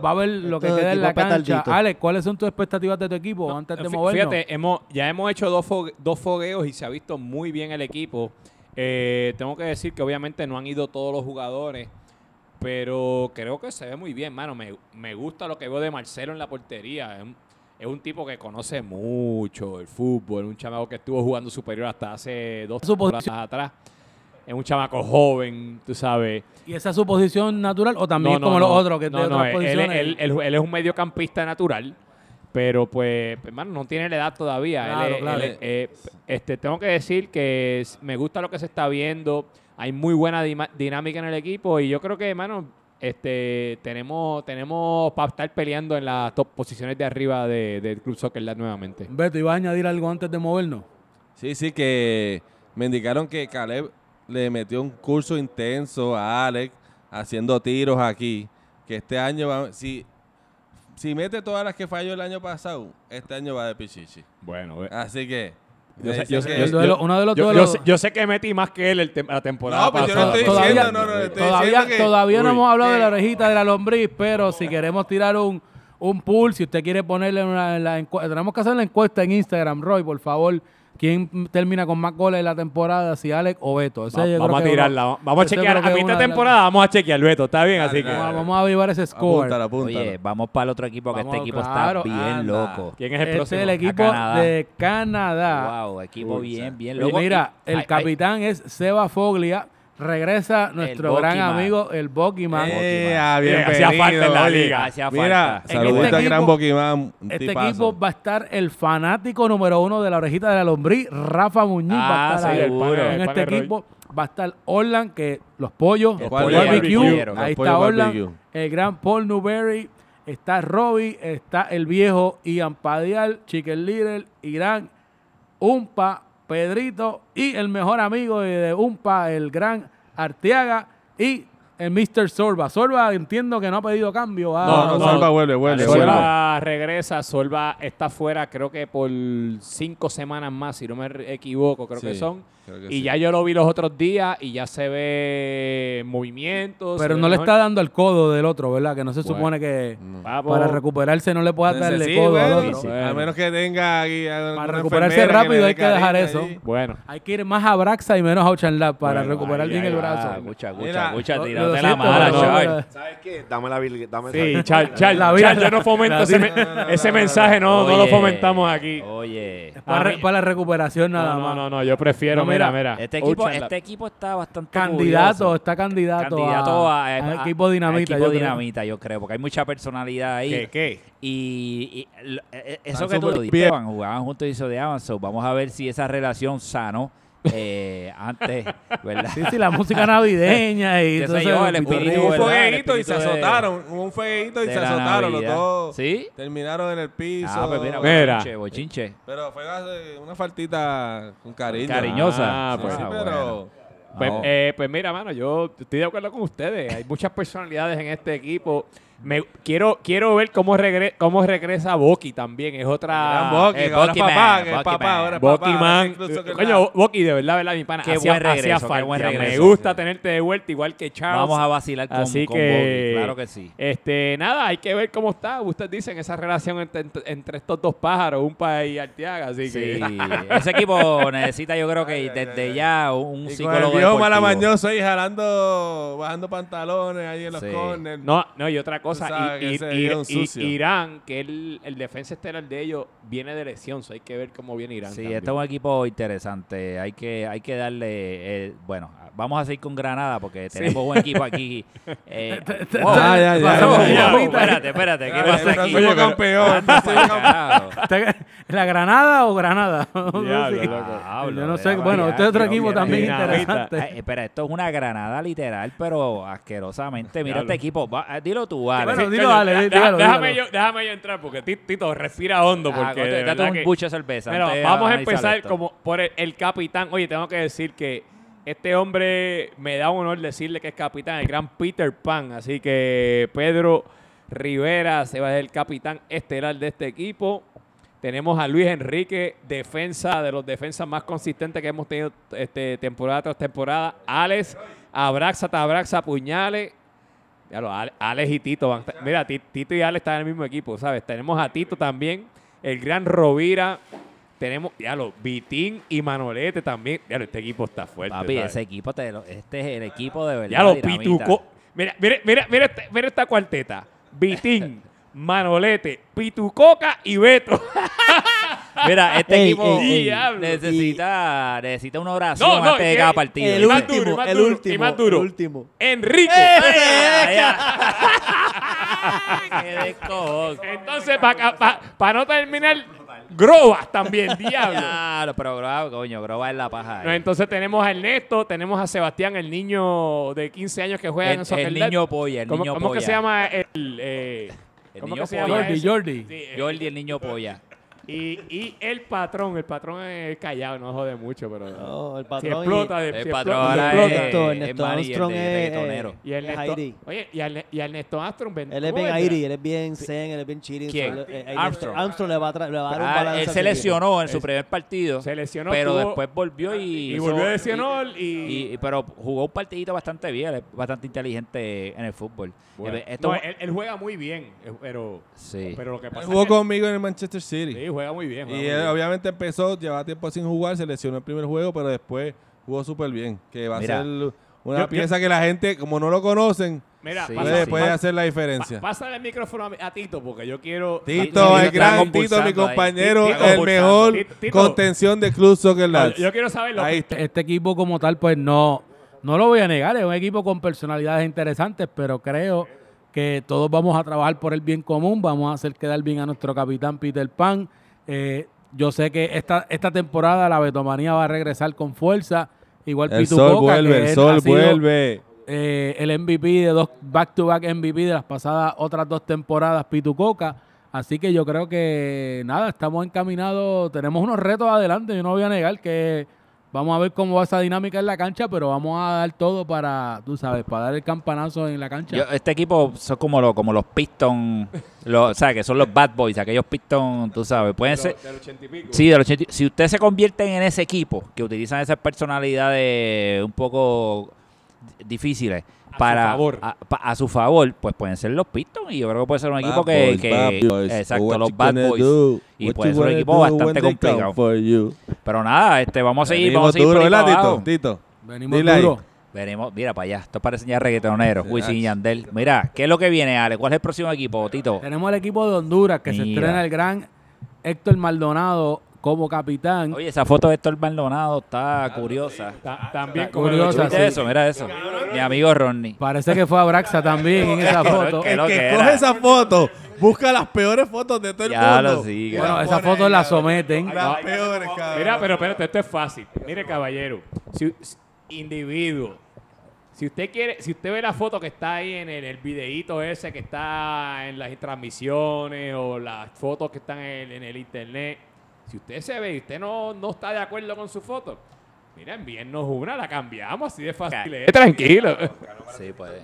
va a ver lo que queda en la cancha. Alex, ¿cuáles son tus expectativas de tu equipo antes de movernos? Fíjate, hemos, ya hemos hecho dos, dos fogueos y se ha visto muy bien el equipo. Eh, tengo que decir que obviamente no han ido todos los jugadores, pero creo que se ve muy bien, mano. Me, me gusta lo que veo de Marcelo en la portería es un tipo que conoce mucho el fútbol, un chamaco que estuvo jugando superior hasta hace dos temporadas atrás. Es un chamaco joven, tú sabes. ¿Y esa es su posición natural o también como los otros que tienen otras posiciones? Él, él, es un mediocampista natural, pero pues, hermano, no tiene la edad todavía. Eh, este, tengo que decir que me gusta lo que se está viendo. Hay muy buena dinámica en el equipo y yo creo que, hermano, este, tenemos, tenemos para estar peleando en las top posiciones de arriba del Club Soccer nuevamente. Beto, ¿ibas a añadir algo antes de movernos? Sí, sí, que me indicaron que Caleb le metió un curso intenso a Alex haciendo tiros aquí. Que este año va, si, si mete todas las que falló el año pasado, este año va de pichichi. Bueno, así que yo sé, yo, sé, yo, sé, que metí más que él el la temporada no, pues pasada. Yo no estoy todavía, no, no, todavía, todavía no hemos hablado de la orejita de la lombriz, pero si queremos tirar un, un pool, si usted quiere ponerle una, en la tenemos que hacer la encuesta en Instagram, Roy, por favor. ¿Quién termina con más goles en la temporada? Si Alex o Beto. vamos a tirarla. Vamos a chequear. A mitad de temporada vamos a chequear Beto. Está bien, así que. Vamos a avivar ese score. Oye, vamos para el otro equipo, que este equipo está bien loco. ¿Quién es el este es el equipo de Canadá. Wow, equipo bien, bien loco. mira, el capitán es Seba Foglia regresa nuestro gran amigo, el Bokiman. Eh, ah, hacía falta en la liga. Hacía Mira, saludos este gran Bokiman. Este equipo va a estar el fanático número uno de la orejita de la lombriz, Rafa Muñiz. va a estar ah, ahí. En este equipo va a estar Orlan, que los pollos, el barbecue, ahí está Orlan, el gran Paul Newberry, está Robbie, está el viejo Ian Padial, Chicken Little, Irán, Umpa, Pedrito y el mejor amigo de Umpa, el gran Arteaga y el Mr. Sorba. Sorba entiendo que no ha pedido cambio. Ah, no, no, Sorba vuelve, vuelve. Sorba regresa, Sorba está fuera creo que por cinco semanas más, si no me equivoco, creo que son y ya yo lo vi los otros días y ya se ve movimientos. Pero no le está dando el codo del otro, ¿verdad? Que no se supone que para recuperarse no le pueda darle el codo al otro. A menos que tenga Para recuperarse rápido hay que dejar eso. Bueno. Hay que ir más a Braxa y menos a Ochanlab para recuperar bien el brazo. Mucha, mucha, mucha, tirate la mala, ¿Sabes qué? Dame la Dame sí, Chal, Chal, yo no fomento ese mensaje, no, no lo fomentamos aquí. Oye. Para la recuperación nada más. No, no, no, yo prefiero mira, mira. Este equipo, este equipo está bastante candidato, está candidato, candidato a, a, equipo dinamita. equipo yo dinamita, creo. yo creo, porque hay mucha personalidad ahí. ¿Qué? ¿Qué? Y, e, e, eso que tú dijiste, jugaban juntos y de So, vamos a ver si esa relación sano eh, antes, ¿verdad? Sí, sí, la música navideña y todo eso. el espíritu, un fueguito y se azotaron. un fueguito y se azotaron los dos. ¿Sí? Terminaron en el piso. Ah, pues mira, mira. Bochinche, Pero fue una faltita con cariño. Cariñosa. Ah, pues, sí, pero... Pues, eh, pues mira, mano, yo estoy de acuerdo con ustedes. Hay muchas personalidades en este equipo. Me, quiero, quiero ver cómo, regre, cómo regresa Boki también. Es otra. Boki, eh, papá, que papá, ahora Boki Man. Coño, Boki, de verdad, verdad, mi pana. Qué buen regreso, qué buen regreso. Me gusta tenerte de vuelta, igual que Charles. Vamos a vacilar con, Así con que, Claro que sí. Este, nada, hay que ver cómo está. Ustedes dicen esa relación entre, entre estos dos pájaros, un país y Arteaga. Así que. Sí, ese equipo necesita, yo creo que desde ya un y psicólogo. Con el viejo malamañoso ahí jalando, bajando pantalones ahí en los corners. No, no, y otra cosa. Y, Irán, que el, el defensa estelar de ellos, viene de lesión, hay que ver cómo viene Irán. Sí, este es un equipo interesante. Hay que, hay que darle, eh, bueno, vamos a seguir con Granada porque tenemos un equipo aquí. Eh, ya, ya, espérate, espérate, ¿qué pasa aquí? Soy campeón. ¿La Granada o Granada? Yo no sé, bueno, este es otro equipo también interesante. espera, esto es una Granada literal, pero asquerosamente. Mira este equipo, eh, dilo tú, Ale. Bueno, dilo, Ale déjame, Yo, déjame yo entrar porque Tito respira hondo. Ah, porque date un buche de cerveza. vamos a empezar como por el, capitán. Oye, tengo que decir que este hombre me da honor decirle que es capitán, el gran Peter Pan. Así que Pedro Rivera se va a ser el capitán estelar de este equipo. Tenemos a Luis Enrique, defensa de los defensas más consistentes que hemos tenido este, temporada tras temporada. Alex, Abraxa, Tabraxa, Puñales. Ya lo, Alex y Tito van. Mira, Tito y Alex están en el mismo equipo, ¿sabes? Tenemos a Tito también, el gran Rovira. Tenemos, ya lo, Vitín y Manolete también. Ya lo, este equipo está fuerte. Papi, ese equipo, te este es el equipo de verdad. Ya lo, Pituco. Mira, mira, mira, mira, este, mira esta cuarteta. Vitín, Manolete, Pitucoca y Beto. Mira, este equipo necesita, necesita una oración antes de cada partido. El, último, el último, y más duro. El último. Enrico. ¡Qué Entonces, para no terminar, Grobas también, diablo. Claro, pero Grobas, coño, Grobas es la paja. No, entonces tenemos a Ernesto, tenemos a Sebastián, el niño de 15 años que juega el, en Soccer El niño polla, el ¿Cómo, niño ¿Cómo que se llama el... Eh, el ¿Cómo niño que se llama Jordi, Jordi. Sí, Jordi, el niño polla. Y, y el patrón, el patrón es callado, no jode mucho, pero no, el patrón explota, de, el si patrón explota, explota. El Ernesto Armstrong es, y el Ernesto, oye, y, el, y Ernesto Armstrong él es bien airi, él es bien zen, él es bien cheating. ¿Quién? Eh, Armstrong. Armstrong le va, a, le va a dar un ah, balance. Él se lesionó en su primer partido. Se lesionó. Pero después volvió y. Y volvió de lesionó y, Pero jugó un partidito bastante bien, es bastante inteligente en el fútbol. Esto, él, juega muy bien, pero. Sí. Pero lo que pasa. Él jugó conmigo en el Manchester City. Sí, juega muy bien. y obviamente empezó, llevaba tiempo sin jugar, se lesionó el primer juego, pero después jugó súper bien. Que va a ser una pieza que la gente, como no lo conocen, puede, hacer la diferencia. pásale el micrófono a, Tito, porque yo quiero. Tito, el gran Tito, mi compañero, el mejor contención de Club Soccer Yo quiero saber lo este, este equipo, como tal, pues no, no lo voy a negar. Es un equipo con personalidades interesantes, pero creo que todos vamos a trabajar por el bien común. Vamos a hacer quedar bien a nuestro capitán Peter Pan. Eh, yo sé que esta, esta temporada la Betomanía va a regresar con fuerza. Igual el sol vuelve, el sol vuelve. Eh, el MVP de dos back-to-back MVP de las pasadas otras dos temporadas, Pitucoca. Así que yo creo que nada, estamos encaminados, tenemos unos retos adelante. Yo no voy a negar que Vamos a ver cómo va esa dinámica en la cancha, pero vamos a dar todo para, tú sabes, para dar el campanazo en la cancha. este equipo son como, lo, como los Pistons, o sea, que son los Bad Boys, aquellos Pistons, tú sabes, pueden ser... Sí, de los 80 Si ustedes se convierten en ese equipo, que utilizan esas personalidades un poco difíciles, para, su favor. A, su favor, pues pueden ser los Pistons y yo creo que puede ser un equipo que, exacto, los Bad Boys y puede ser un equipo bastante complicado. Pero nada, este vamos a seguir, vamos a seguir duro, Tito? Tito. Venimos duro. Venimos, mira para allá, esto parece ya reggaetonero, Wisin y Yandel. Mira, ¿qué es lo que viene, Ale? ¿Cuál es el próximo equipo, Tito? Tenemos el equipo de Honduras que se estrena el gran Héctor Maldonado como capitán. Oye, esa foto de Héctor Maldonado está curiosa. también curiosa. eso? Mira eso. Mi amigo Ronnie. Parece que fue a Braxa también en esa foto. El que coge esa foto busca las peores fotos de todo el ya mundo. Lo sigue. Bueno, esas fotos las someten. Las peores, cabrón. Mira, pero espérate, esto es fácil. Mire, caballero. Si, individuo. Si usted quiere, si usted ve la foto que está ahí en el, el videíto ese que está en las transmisiones o las fotos que están en el internet, si usted se ve y usted no, no está de acuerdo con su foto, mira, envíennos una, la cambiamos así de fácil. tranquilo. Sí, puede,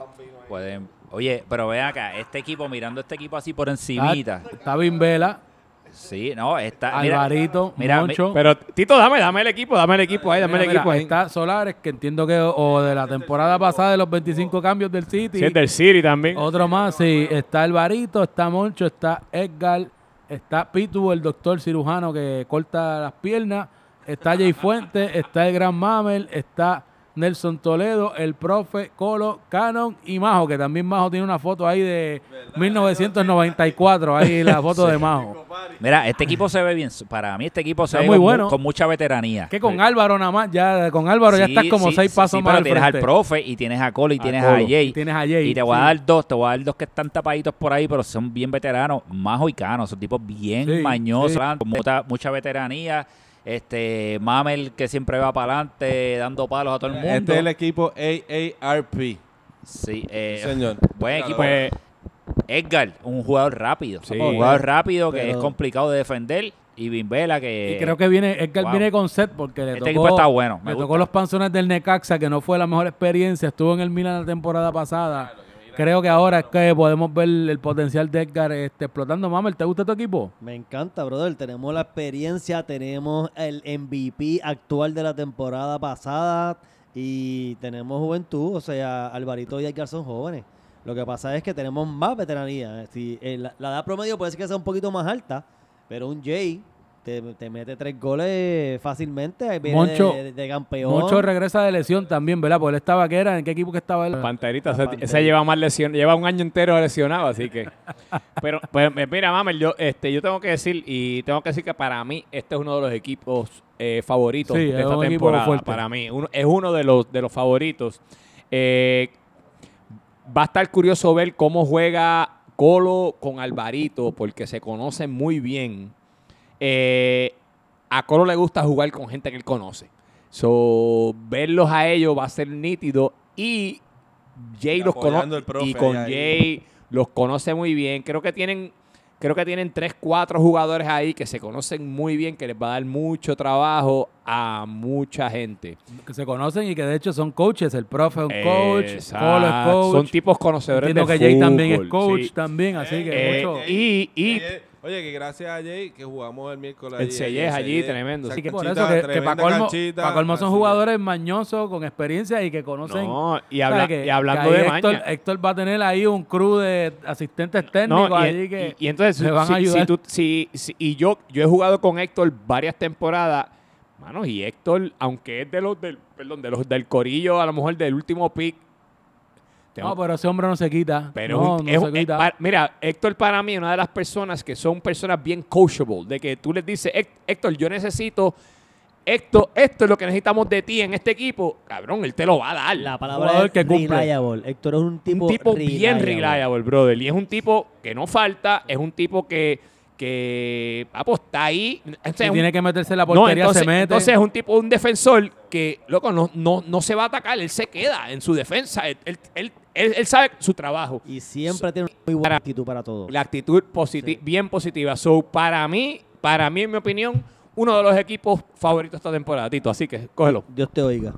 pueden. Oye, pero ve acá, este equipo, mirando este equipo así por encimita. Está, bien Vela. Sí, no, está. Alvarito, mira, Moncho. pero Tito, dame, dame el equipo, dame el equipo ahí, dame el equipo ahí. Está Solares, que entiendo que o de la temporada pasada de los 25 cambios del City. Sí, del City también. Otro más, sí. Está Alvarito, está Moncho, está Edgar, Está Pitu, el doctor cirujano que corta las piernas. Está Jay Fuentes, está el Gran Mamel, está Nelson Toledo, el profe Colo, Canon y Majo, que también Majo tiene una foto ahí de 1994, ahí la foto de Majo. Mira, este equipo se ve bien, para mí este equipo se ve muy con, bueno. con mucha veteranía. Que con Álvaro nada más, ya con Álvaro ya estás como seis pasos más tienes al profe y tienes a Colo y tienes a, Jay. Tienes a Jay. Y te voy a dar dos, te voy a dar dos que están tapaditos por ahí, pero son bien veteranos, Majo y Cano, son tipos bien mañosos, con mucha, mucha veteranía este Mamel que siempre va para adelante dando palos a todo el mundo. Este es el equipo AARP. Sí, eh, señor. Buen equipo. Pues, Edgar, un jugador rápido. un jugador rápido que es complicado de defender. Y Bimbela que... Y creo que viene, Edgar viene con set porque le este tocó, está bueno. Me, tocó los panzones del Necaxa, que no fue la mejor experiencia. Estuvo en el Milan la temporada pasada. Creo que ahora es que podemos ver el potencial de Edgar este, explotando. Mamel, ¿te gusta tu equipo? Me encanta, brother. Tenemos la experiencia, tenemos el MVP actual de la temporada pasada y tenemos juventud. O sea, Alvarito y Edgar son jóvenes. Lo que pasa es que tenemos más veteranía. Si, eh, la, la edad promedio puede ser que sea un poquito más alta, pero un Jay te, mete tres goles fácilmente. Moncho, de, campeón. Moncho regresa de lesión también, ¿verdad? Porque él estaba, ¿qué era? ¿En qué equipo que estaba él? Panterita, ese, lleva más lesión, lleva un año entero lesionado, así que. Pero, pues, mira, Mamel, yo, este, yo tengo que decir, y tengo que decir que para mí, este es uno de los equipos eh, favoritos de esta temporada. Para mí, es uno de los, de los favoritos. Eh, va a estar curioso ver cómo juega Colo con Alvarito, porque se conocen muy bien. Eh, a Colo le gusta jugar con gente que él conoce. So, verlos a ellos va a ser nítido y Jay los conoce y con Jay los conoce muy bien. Creo que tienen creo que tienen tres, cuatro jugadores ahí que se conocen muy bien, que les va a dar mucho trabajo a mucha gente. Que se conocen y que de hecho son coaches. El profe es un coach, Colo es coach. Son tipos conocedores Entiendo que Jay también es coach también, así que eh, mucho. Y, y Oye, que gracias a Jay que jugamos el miércoles. El Sellez allí, tremendo. Así que por eso que, que para colmo, son jugadores mañosos con experiencia y que conocen. No, y, hablando de Héctor, maña. Héctor va a tener ahí un crew de asistentes técnicos no, y, allí que y, entonces, le van a ayudar. Si y yo, yo he jugado con Héctor varias temporadas. Mano, y Héctor, aunque es de los del, perdón, de los del corillo, a lo mejor del último pick, no, pero ese hombre no se quita. Pero no, se quita. mira, Héctor para mí es una de las personas que son personas bien coachable. De que tú les dices, Héctor, yo necesito esto, esto es lo que necesitamos de ti en este equipo, cabrón, él te lo va a dar. La palabra es que reliable. Héctor es un tipo, un tipo bien reliable, brother. Y es un tipo que no falta, es un tipo que, que ah, pues, está ahí. tiene que meterse en la portería, entonces, se mete. Entonces es un tipo, un defensor que, loco, no, no, no se va a atacar, él se queda en su defensa. Él, él, él, sabe su trabajo. Y siempre tiene una muy buena actitud para todo. La actitud positiva, bien positiva. So, para mí, para mí, en mi opinión, uno de los equipos favoritos esta temporada, Tito. Así que, cógelo. Dios te oiga.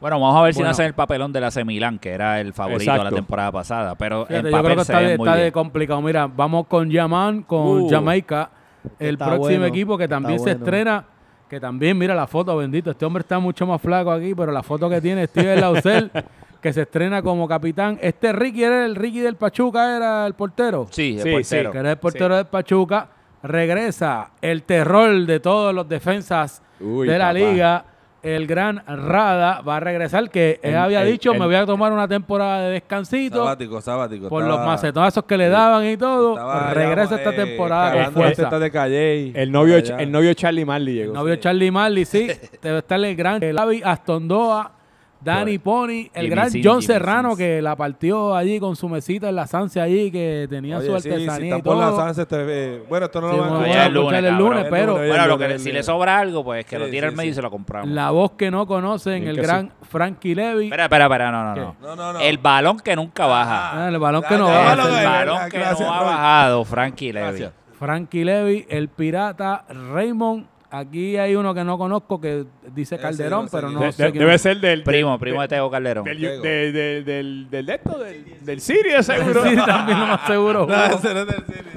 Bueno, vamos a ver si no hacen el papelón de la Milán, que era el favorito de la temporada pasada. Pero en yo creo que está, de, complicado. Mira, vamos con Yaman, con uh. Jamaica, el próximo equipo que también se estrena. Que también, mira la foto, bendito. Este hombre está mucho más flaco aquí, pero la foto que tiene Steven Lausel que se estrena como capitán. Este Ricky era el Ricky del Pachuca, era el portero. Sí, el portero. que era el portero del Pachuca. Regresa el terror de todos los defensas de la liga. el gran Rada va a regresar, que él había dicho, me voy a tomar una temporada de descansito. Sabático, sabático. Por los macetonazos que le daban y todo. Regresa esta eh, temporada con fuerza. De Calle, el, novio, el novio Charlie Marley llegó. El novio Charlie Marley, sí. Debe estar el gran Lavi Astondoa Danny Pony, el gran John Serrano que la partió allí con su mesita en la Sanse allí, que tenía su artesanía y todo. La este, bueno, esto no lo van a el lunes, el lunes, pero bueno, lo que, si le sobra algo, pues que lo tire al medio y se lo compramos. La voz que no conocen, el gran Frankie Levy. Espera, espera, espera, no, no, no. El balón que nunca baja. Ah, el balón que no baja. El balón que no ha bajado, Frankie Levy. Frankie Levy, el pirata Raymond Aquí hay uno que no conozco que dice Calderón, pero no sé Debe ser del... Primo, primo de Tego Calderón. Del, del, del, del, del, esto, del, del Siri, seguro. Siri también lo más seguro. no, ese no es del Siri.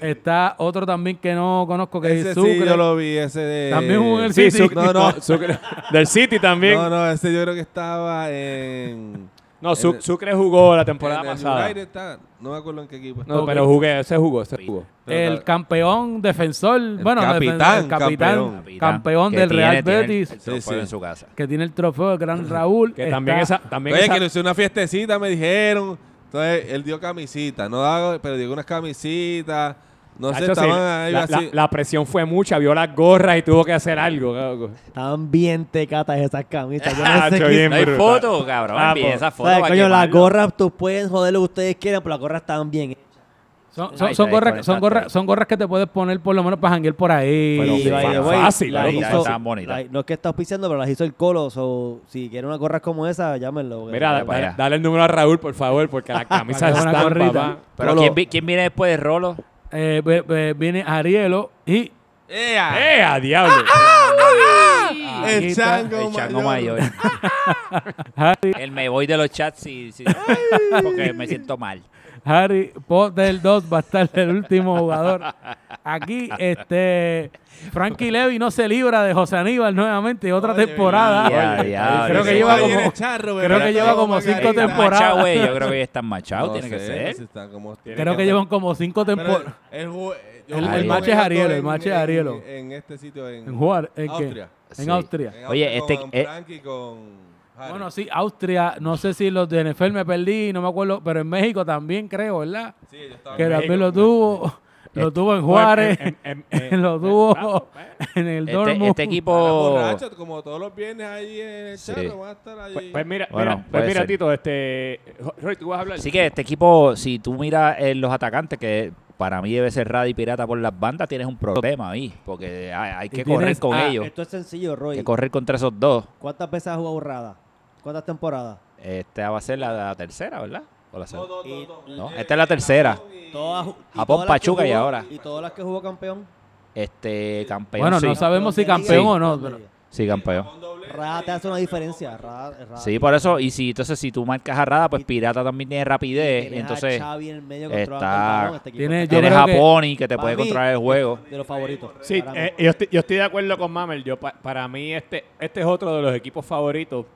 Está otro también que no conozco que ese es Sucre. Sí, yo lo vi, ese de... También jugó en el City. Sí, no, no. Sucre. del City también. No, no, ese yo creo que estaba en... No, Sucre jugó la temporada pasada. no me acuerdo en qué equipo. No, pero jugué, ese jugó, ese jugó. El campeón defensor, bueno, capitán, capitán, campeón, del Real Betis. en su casa. Que tiene el trofeo de Gran Raúl. Que también esa, también Oye, que le hice una fiestecita, me dijeron. Entonces, él dio camisita, no hago, pero dio unas camisitas. No sé, estaban la, así. La, presión fue mucha, vio las gorras y tuvo que hacer algo. Estaban bien tecatas esas camisas. Yo no sé qué... hay fotos, cabrón. Ah. Coño, las gorras, tú pueden joder lo que ustedes quieran, pero las gorras estaban bien son, son, gorras, son, gorras, son gorras que te puedes poner por lo menos para janguear por ahí. Pero fácil, la hizo, no es que está auspiciando, pero las hizo el Colo. So, si quieren una gorra como esa, llámenlo. Mira, dale, el número a Raúl, por favor, porque la camisa es una gorrita. Pero ¿quién, ¿quién viene después de Rolo? Eh, viene Arielo y. ¡Ea! ¡Ea, diablo! el chango, el chango mayor. el me voy de los chats y, porque me siento mal. Harry Potter 2 va a estar el último jugador. Aquí, este Frankie Levy no se libra de José Aníbal nuevamente, otra temporada. creo que lleva como, creo que lleva como cinco temporadas. Yo creo que ya están machados, tiene que ser. Creo que llevan como cinco temporadas. El, match es Arielo, el match es Arielo. En este sitio, en, en ¿en Austria. En Austria. Oye, este... Eh, Frankie con bueno, sí, Austria, no sé si los de NFL me perdí, no me acuerdo, pero en México también creo, ¿verdad? Sí, yo estaba Que también lo tuvo. Lo tuvo en Juárez, lo tuvo en el este, Dortmund. Este equipo... como todos los viernes ahí en el sí. va a estar ahí. Pues, pues mira, bueno, pues mira Tito, este... Roy, tú vas a hablar. Sí que este equipo, si tú miras eh, los atacantes, que para mí debe ser Radi Pirata por las bandas, tienes un problema ahí, porque hay, que correr con ah, ellos. Esto es sencillo, Roy. Hay que correr contra esos dos. ¿Cuántas veces has jugado Rada? ¿Cuántas temporadas? Esta va a ser la, tercera, ¿verdad? ¿O la no, no, no, Esta es la tercera. Japón, Pachuca y ahora. ¿Y todas las que jugó campeón? Este, campeón. Bueno, no sabemos si campeón o no. Sí, campeón. Rada te hace una diferencia. Sí, por eso. Y si entonces si tú marcas a Rada, pues Pirata también tiene rapidez. entonces está, tiene, Japón y que te puede controlar el juego. De los favoritos. Sí, eh, yo, estoy, yo, estoy, de acuerdo con Mamel. Yo, para mí este, este es otro de los equipos favoritos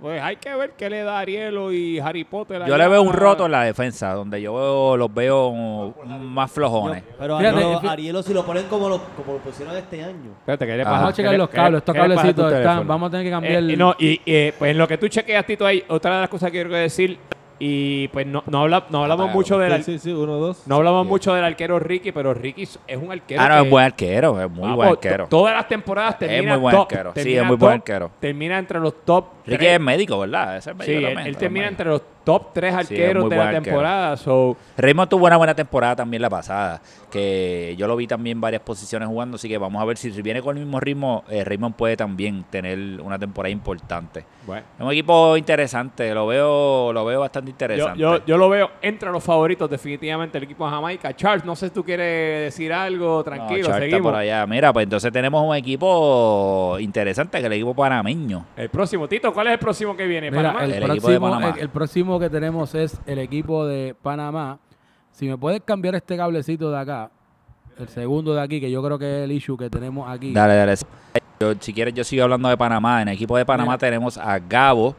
pues hay que ver qué le da Arielo y Harry Potter. Yo le veo un roto en la defensa, donde yo los veo más flojones. pero Arielo, Arielo, si lo ponen como lo, como lo pusieron este año. Espérate, ¿qué le pasa? Vamos a checar los cables, estos cablecitos están, vamos a tener que cambiar. Eh, no, y eh, pues en lo que tú chequeas, Tito, hay otra de las cosas que quiero decir y pues no, no, habla, no hablamos mucho del sí, sí, uno, dos. No hablamos mucho del arquero Ricky, pero Ricky es un arquero. Ah, no, es buen arquero, es muy buen arquero. Todas las temporadas termina es muy buen arquero. Sí, es muy buen arquero. Termina entre los top. Ricky es médico, ¿verdad? Ese es médico sí, él, termina entre los top tres arqueros de la temporada. So. Raymond tuvo una buena temporada también la pasada, que yo lo vi también varias posiciones jugando, así que vamos a ver si, viene con el mismo ritmo, eh, Raymond puede también tener una temporada importante. Bueno. Es un equipo interesante, lo veo lo veo bastante interesante. Yo, yo, lo veo entre los favoritos definitivamente el equipo de Jamaica. Charles, no sé si tú quieres decir algo, tranquilo, no, seguimos. por allá. Mira, pues entonces tenemos un equipo interesante, que es el equipo panameño. El próximo, Tito, ¿cuál es el próximo que viene? El, próximo, el próximo que tenemos es el equipo de Panamá. Si me puedes cambiar este cablecito de acá, el segundo de aquí, que yo creo que es el issue que tenemos aquí. Dale, dale. si quieres, yo sigo hablando de Panamá. En el equipo de Panamá tenemos a Gabo,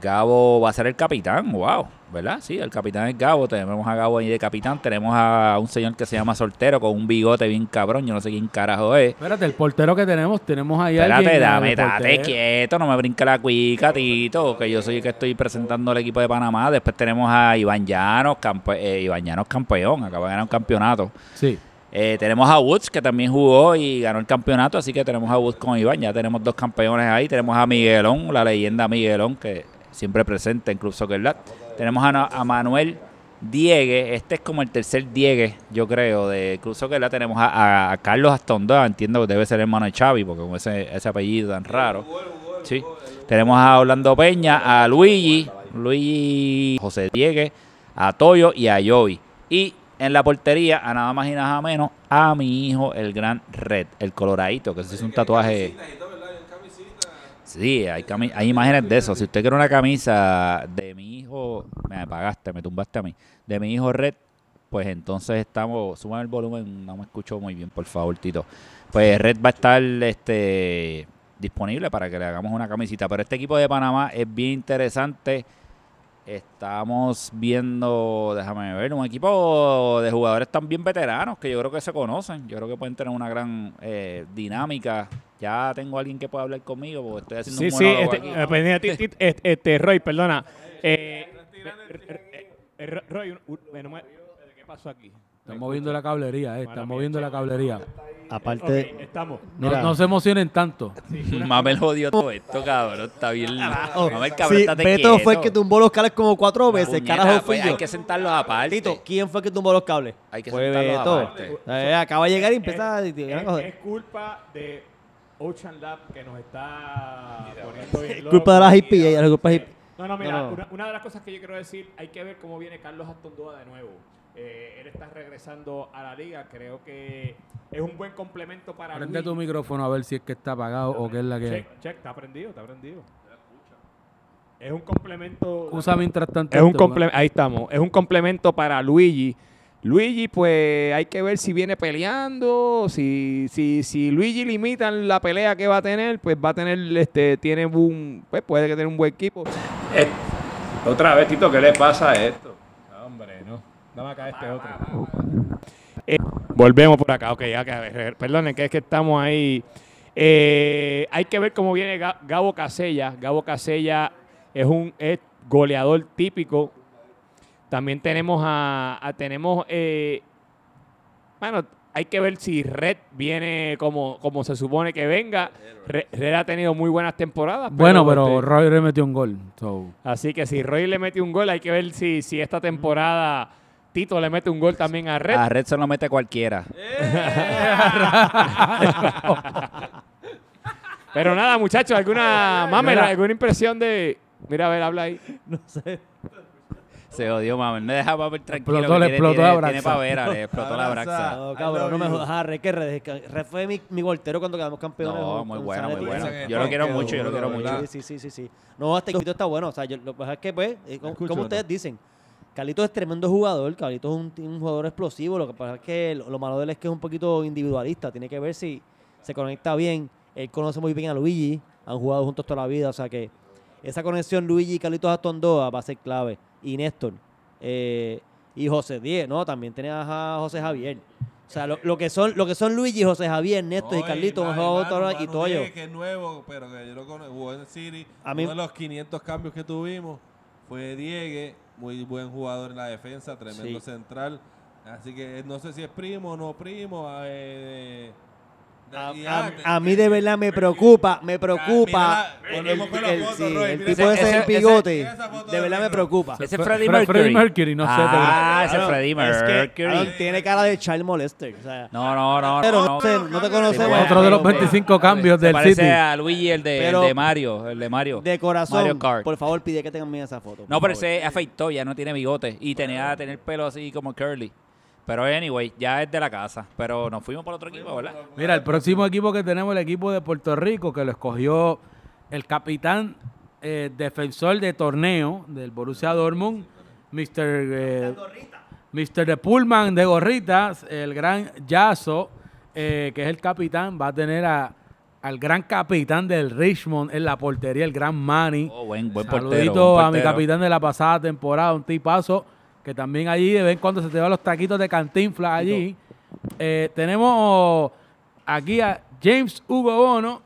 Gabo va a ser el capitán, wow, ¿verdad? Sí, el capitán es Gabo, tenemos a Gabo ahí de capitán, tenemos a un señor que se llama Soltero con un bigote bien cabrón, yo no sé quién carajo es. Espérate, el portero que tenemos, tenemos ahí Espérate, alguien, dame, date quieto, no me brinca la cuica, Tito, que yo soy el que estoy presentando al equipo de Panamá. Después tenemos a Iván Llanos, eh, Iván Llanos campeón, acaba de ganar un campeonato. Sí. Eh, tenemos a Woods, que también jugó y ganó el campeonato, así que tenemos a Woods con Iván. Ya tenemos dos campeones ahí. Tenemos a Miguelón, la leyenda Miguelón, que siempre presente en Club Soccer Lat. Tenemos a, Manuel Diegue, este es como el tercer Diegue, yo creo, de Soccer Lat. Tenemos a, Carlos Astondoa, entiendo que debe ser hermano de Xavi, porque con ese, ese apellido tan raro. Sí. Tenemos a Orlando Peña, a Luigi, Luigi José Diegue, a Toyo y a Joey. Y en la portería, a nada más y nada menos, a mi hijo, el gran Red, el coloradito, que es un tatuaje. Sí, hay, hay imágenes de eso. Si usted quiere una camisa de mi hijo, me apagaste, me tumbaste a mí, de mi hijo Red, pues entonces estamos, suban el volumen, no me escucho muy bien, por favor, Tito. Pues Red va a estar este disponible para que le hagamos una camisita. Pero este equipo de Panamá es bien interesante. Estamos viendo, déjame ver, un equipo de jugadores también veteranos que yo creo que se conocen. Yo creo que pueden tener una gran eh, dinámica. Ya tengo a alguien que pueda hablar conmigo porque estoy haciendo un sí, este, aquí. Eh, este, Roy, perdona. Eh, Roy, ¿qué pasó aquí? Estamos moviendo la cablería, eh, estamos moviendo la cablería. Aparte, estamos. No, se emocionen tanto. Mamel jodió todo esto, cabrón. Está bien. Mamel, cabrón, sí, Beto fue el que tumbó los cables como cuatro veces. carajo fui pues, Hay que sentarlos aparte. Tito, ¿quién fue el que tumbó los cables? Hay que fue sentarlos Beto. aparte. Eh, acaba de llegar y empieza a... Es, culpa de Ocean Lab que nos está poniendo Es culpa de las. La culpa es No, no, mira. Una, una, de las cosas que yo quiero decir, hay que ver cómo viene Carlos Astondoa de nuevo. Eh, él está regresando a la liga. Creo que es un buen complemento para Prende tu micrófono a ver si es que está apagado o qué es la que. Check, check, está prendido, está prendido. Es un complemento. Usa mientras tanto. Es un ahí estamos. Es un complemento para Luigi. Luigi, pues hay que ver si viene peleando. Si, si, si Luigi limitan la pelea que va a tener, pues va a tener, este, tiene un, pues puede que tenga un buen equipo. Eh, otra vez, Tito, ¿qué le pasa a esto? Hombre, no. Dame acá este otro. Eh, volvemos por acá. Ok, perdonen que es que estamos ahí. Eh, hay que ver cómo viene Gabo Casella. Gabo Casella es un goleador típico. También tenemos a, tenemos eh, bueno, hay que ver si Red viene como, como se supone que venga. Red, ha tenido muy buenas temporadas. Bueno, pero, este, Roy le metió un gol. Así que si Roy le metió un gol, hay que ver si, si esta temporada Tito le mete un gol también a Red. A Red se lo mete cualquiera. Pero nada, muchachos, alguna mamera, alguna impresión de. Mira, a ver, habla ahí. No sé. Se odió, mami. No deja Mamel tranquilo. Explotó, le explotó la braxa. Tiene pavera, le explotó la braxa. No, cabrón, no me jodas. Ah, Red, que Red, fue mi, mi voltero cuando quedamos campeones. No, muy bueno, muy bueno. Yo lo quiero mucho, yo lo quiero mucho. Sí, sí, sí, sí. No, este equipo está bueno. O sea, yo, lo que pasa es que, pues, eh, como ustedes dicen, Carlitos es tremendo jugador, Carlitos es un, jugador explosivo, lo que pasa es que lo, malo de él es que es un poquito individualista, tiene que ver si se conecta bien, él conoce muy bien a Luigi, han jugado juntos toda la vida, o sea que esa conexión Luigi y Carlitos Astondoa va a ser clave, y Néstor, eh, y José Díez, ¿no? También tenés a José Javier. O sea, lo, que son lo que son Luigi, José Javier, Néstor y Carlitos, y Toyo. que es nuevo, pero que yo lo conozco, jugó en City, uno de los 500 cambios que tuvimos fue Diegue, muy buen jugador en la defensa, tremendo central. Así que no sé si es primo o no primo. Eh, a, mí de verdad me preocupa, me preocupa el, el, el, tipo ese del bigote. De verdad me preocupa. Ese es Freddie Mercury. Freddie Mercury, no sé. Ah, ese es Freddie Mercury. tiene cara de child molester. O sea, no, no, no. Pero no, no, no te conocemos. Otro de los 25 cambios del City. Parece a Luigi, el de, el de Mario. El de Mario. De corazón, por favor, pide que tengan esa foto. No, pero ese afeitó, ya no tiene bigote. Y tenía tener pelo así como curly. Pero anyway, ya es de la casa. Pero nos fuimos por otro equipo, ¿verdad? Mira, el próximo equipo que tenemos, el equipo de Puerto Rico, que lo escogió el capitán eh, defensor de torneo del Borussia Dortmund, Mr. Eh, Mr. de Pullman de gorritas, el gran Yazo, eh, que es el capitán, va a tener a al gran capitán del Richmond en la portería, el gran Manny. Oh, buen, buen Saludito a mi capitán de la pasada temporada, un tipazo que también allí de vez en cuando se te van los taquitos de cantinfla allí. Eh, tenemos aquí a James Hugo Bono,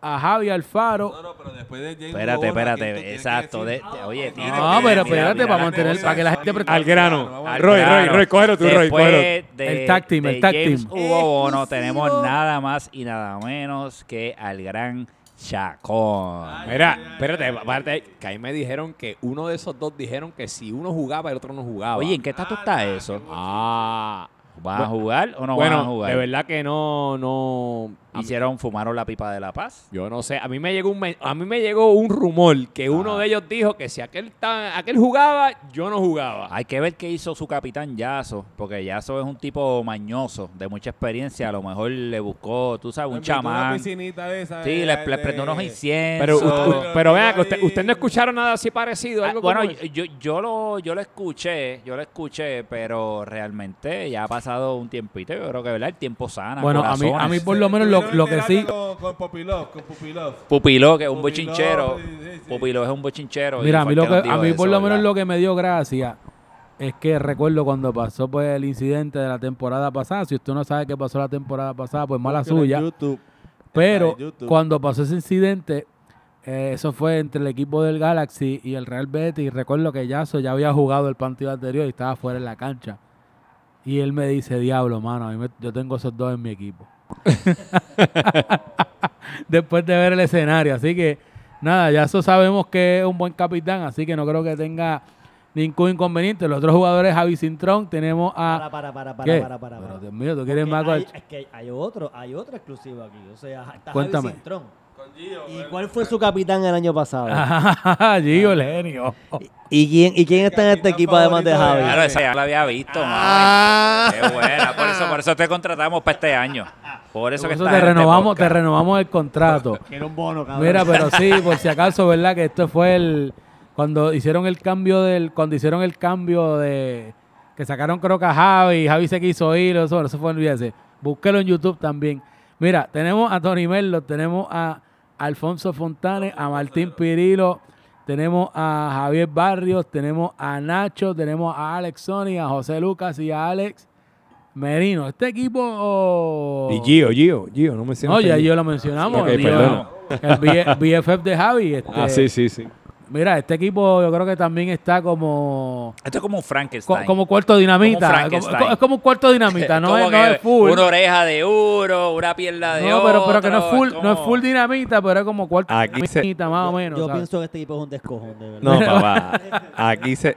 a Javi Alfaro. No, no, pero después de James Espérate, Bono, espérate, ¿quién tú exacto. De, oye, No, tira, No, pero espérate, para mantener, para que la gente... aquí. pre- Al grano. Al Roy, grano. Roy, Roy, cógelo tú, Roy, Después cógelo. de- El tag team, de el tag James team. Hugo Bono tenemos nada más y nada menos que al gran Chacón. Mira, espérate, aparte, que ahí me dijeron que uno de esos dos dijeron que si uno jugaba, el otro no jugaba. Oye, ¿en qué estatus está eso? Ah. ¿Van a jugar o no bueno, van a jugar? de verdad que no, no. mí- Hicieron, fumaron la pipa de la paz. Yo no sé, a mí me llegó un, a mí me llegó un rumor que uno Ah. de ellos dijo que si aquel, ta- aquel jugaba, yo no jugaba. Hay que ver qué hizo su capitán Yaso, porque Yaso es un tipo mañoso, de mucha experiencia. A lo mejor le buscó, tú sabes, un Una chamán. piscinita de esa. Sí, de- le, prendió unos inciensos. Pero, u- pero vean que usted, usted no escucharon nada así parecido. Ah, algo bueno, yo, yo, yo lo, yo lo escuché, yo lo escuché, pero realmente ya ha pasado un tiempito. Yo creo que, ¿verdad? El tiempo sana. Bueno, a mí, a mí por lo menos lo, lo que sí... Con, que es un bochinchero. Pupiló es un bochinchero. Mira, a mí, el lo nos que, a dijo mí eso, por lo menos ¿verdad? lo que me dio gracia es que recuerdo cuando pasó pues el incidente de la temporada pasada. Si usted no sabe qué pasó la temporada pasada, pues mala suya. YouTube. Pero YouTube. cuando pasó ese incidente, eh, eso fue entre el equipo del Galaxy y el Real Betis. Y recuerdo que Yaso ya había jugado el partido anterior y estaba fuera en la cancha. Y él me dice, diablo, mano, a mí me- yo tengo esos dos en mi equipo. Después de ver el escenario. Así que, nada, Yaso sabemos que es un buen capitán, así que no creo que tenga ningún inconveniente. Los otros jugadores, Javi Cintrón, tenemos Para, a... para, para, para, ¿Qué? para, para, Pero para. Dios mío, tú quieres Porque más... hay, con- es que hay otro, hay otro exclusivo aquí. O sea, está Cuéntame. Javi Cintrón. Gio, ¿Y cuál fue su capitán el año pasado? Gio, el genio. ¿Y quién, ¿Y quién está en este equipo además de Javi? Claro, esa ya la había visto, Ah. Qué buena. Por eso, por eso te contratamos para este año. Por eso Por eso te este renovamos, te renovamos el contrato. Quiero un bono, cabrón. Mira, pero sí, por si acaso, ¿verdad? Que esto fue el cuando hicieron el cambio del cuando hicieron el cambio de que sacaron creo que a Javi, Javi se quiso ir, eso, eso fue olvídese. Búsquelo en YouTube también. Mira, tenemos a Tony Merlo, tenemos a Alfonso Fontanes, a Martín Pirilo, tenemos a Javier Barrios, tenemos a Nacho, tenemos a Alex Sony, a José Lucas y a Alex Merino. Este equipo oh, Y Gio, Gio, Gio, no me no, ya yo lo mencionamos. El, perdona. el BFF de Javi. este, Ah, sí, sí, sí. Mira, este equipo yo creo que también está como Esto es como un co- Frankenstein. como cuarto dinamita. Como Como- Frankenstein. es como un cuarto dinamita, no, es, no es full. Una oreja de oro, una pierna de No, oro. pero, pero que no es full, no es full dinamita, pero es como cuarto Aquí se- dinamita, más o menos. Yo ¿sabes? pienso que este equipo es un descojón, de verdad. No, papá. Aquí se.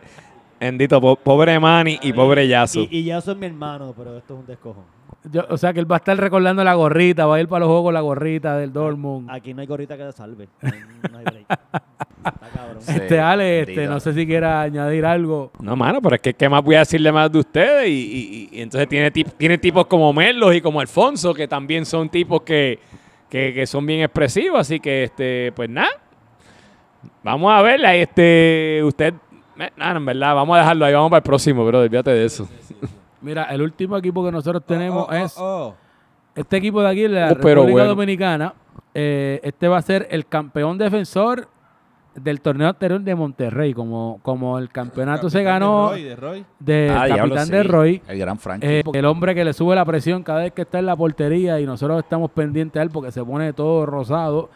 Endito, po- pobre Manny y pobre Yaso. Y, y ya son mi hermano, pero esto es un descojón. Yo- o sea que él va a estar recordando la gorrita, va a ir para los juegos con la gorrita del Dortmund. Aquí no hay gorrita que te salve. No hay, no hay break. Sí, este Ale, este, no sé si quiera añadir algo. No, mano, pero es que ¿qué más voy a decirle más de ustedes? Y, y- y entonces tiene, tiene tipos como Merlos y como Alfonso, que también son tipos que, que, que son bien expresivos. Así que, este, pues nada. Vamos a ver, ahí, este, usted, nada, en verdad, vamos a dejarlo ahí, vamos para el próximo, bro, olvídate de eso. Mira, el último equipo que nosotros tenemos Oh, oh, es oh. este equipo de aquí, de la Oh, pero República bueno. Dominicana. Eh, este va a ser el campeón defensor del torneo anterior de Monterrey, como, como el campeonato se ganó De Roy, de Roy. del Ah, diablo, capitán sí. de Roy. El gran Frankie. Eh, el hombre que le sube la presión cada vez que está en la portería y nosotros estamos pendientes a él porque se pone todo rosado.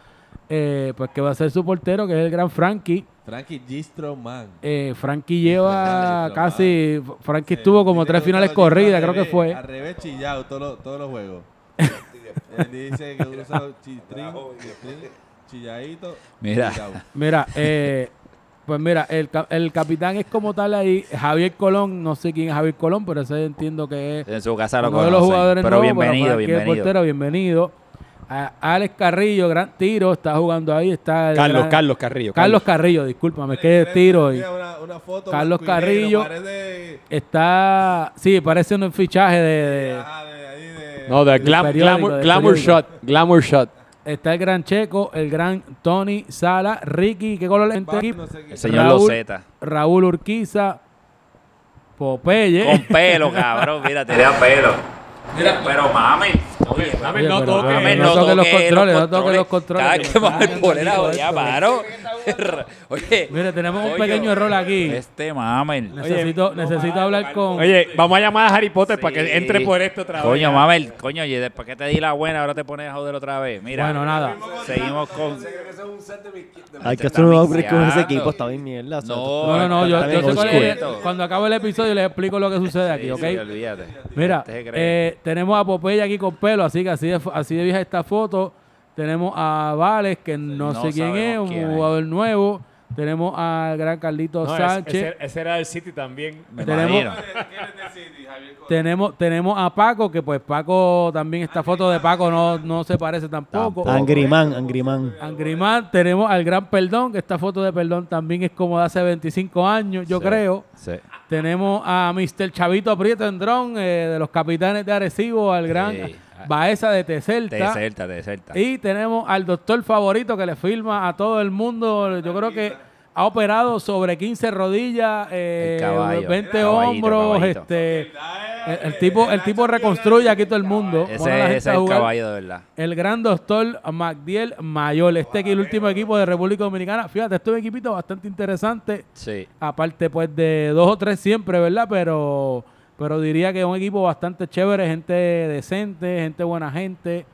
eh, pues que va a ser su portero, que es el gran Frankie. Frankie Gistro Man. Eh, Frankie lleva casi. Frankie Sí, estuvo como tres finales corridas, creo que fue. Al revés chillado todos los, todos los juegos. Él dice que usa chistrín, chilladito. Mira. chillado. Mira, eh, pues mira, el, el capitán es como tal ahí, Javier Colón, no sé quién es Javier Colón, pero ese entiendo que es en su casa lo uno de los jugadores Pero nuevos, bienvenido, cualquier bienvenido. portero, bienvenido. A- Alex Carrillo, gran tiro, está jugando ahí, está el Carlos, gran- Carlos Carrillo. Carlos Carrillo, discúlpame, que tiro y Mira Una, una foto Carlos Carrillo. parece- está, sí, parece un fichaje de, de- Ajá, de ahí de- No, de glam- glamour, glamour shot, glamour shot. Está el gran Checo, el gran Tony Sala, Ricky, ¿qué color es este qué. El señor Raúl- Loseta. Raúl Urquiza, Popeye. Con pelo, cabrón. Mira, tenía pelo. Pero mami, Oye, no toques no toque los controles, no toque los controles. Cada que vamos a poner ya paro. Oye. Mire, tenemos un pequeño error aquí. Este Mamel. Necesito, necesito hablar con. Oye, vamos a llamar a Harry Potter para que entre por esto otra vez. Coño, Mamel, coño, oye, después que te di la buena, ahora te pones a joder otra vez. Mira. Bueno, nada. Seguimos con. Hay que hacer un upgrade con ese equipo, está bien mierda. No, no, no, yo, yo cuando acabe el episodio les explico lo que sucede aquí, ¿ok? Mira, eh, tenemos a Popeye aquí con pelo, así que así de, así de vieja esta foto. Tenemos a Vales, que no, sé quién es, un jugador nuevo. Tenemos al gran Carlito Sánchez. Ese, era del City también. tenemos, tenemos, tenemos a Paco, que pues Paco también, esta foto de Paco no, no se parece tampoco. Angrimán, Angrimán. Angrimán. Tenemos al gran Perdón, que esta foto de Perdón también es como de hace 25 años, yo creo. Tenemos a Mr. Chavito Prieto en dron, eh, de los capitanes de Arecibo, al gran... Baeza de Teselta. Teselta, Teselta. Y tenemos al doctor favorito que le firma a todo el mundo. Yo creo que ha operado sobre 15 rodillas, eh, 20 hombros, este el, tipo el tipo reconstruye aquí todo el mundo. Ese, es el caballo de verdad. El gran doctor Magdiel Mayor, este que el último equipo de República Dominicana. Fíjate, este es un equipito bastante interesante. Sí. Aparte pues de dos o tres siempre, ¿verdad? Pero pero diría que es un equipo bastante chévere, gente decente, gente buena gente.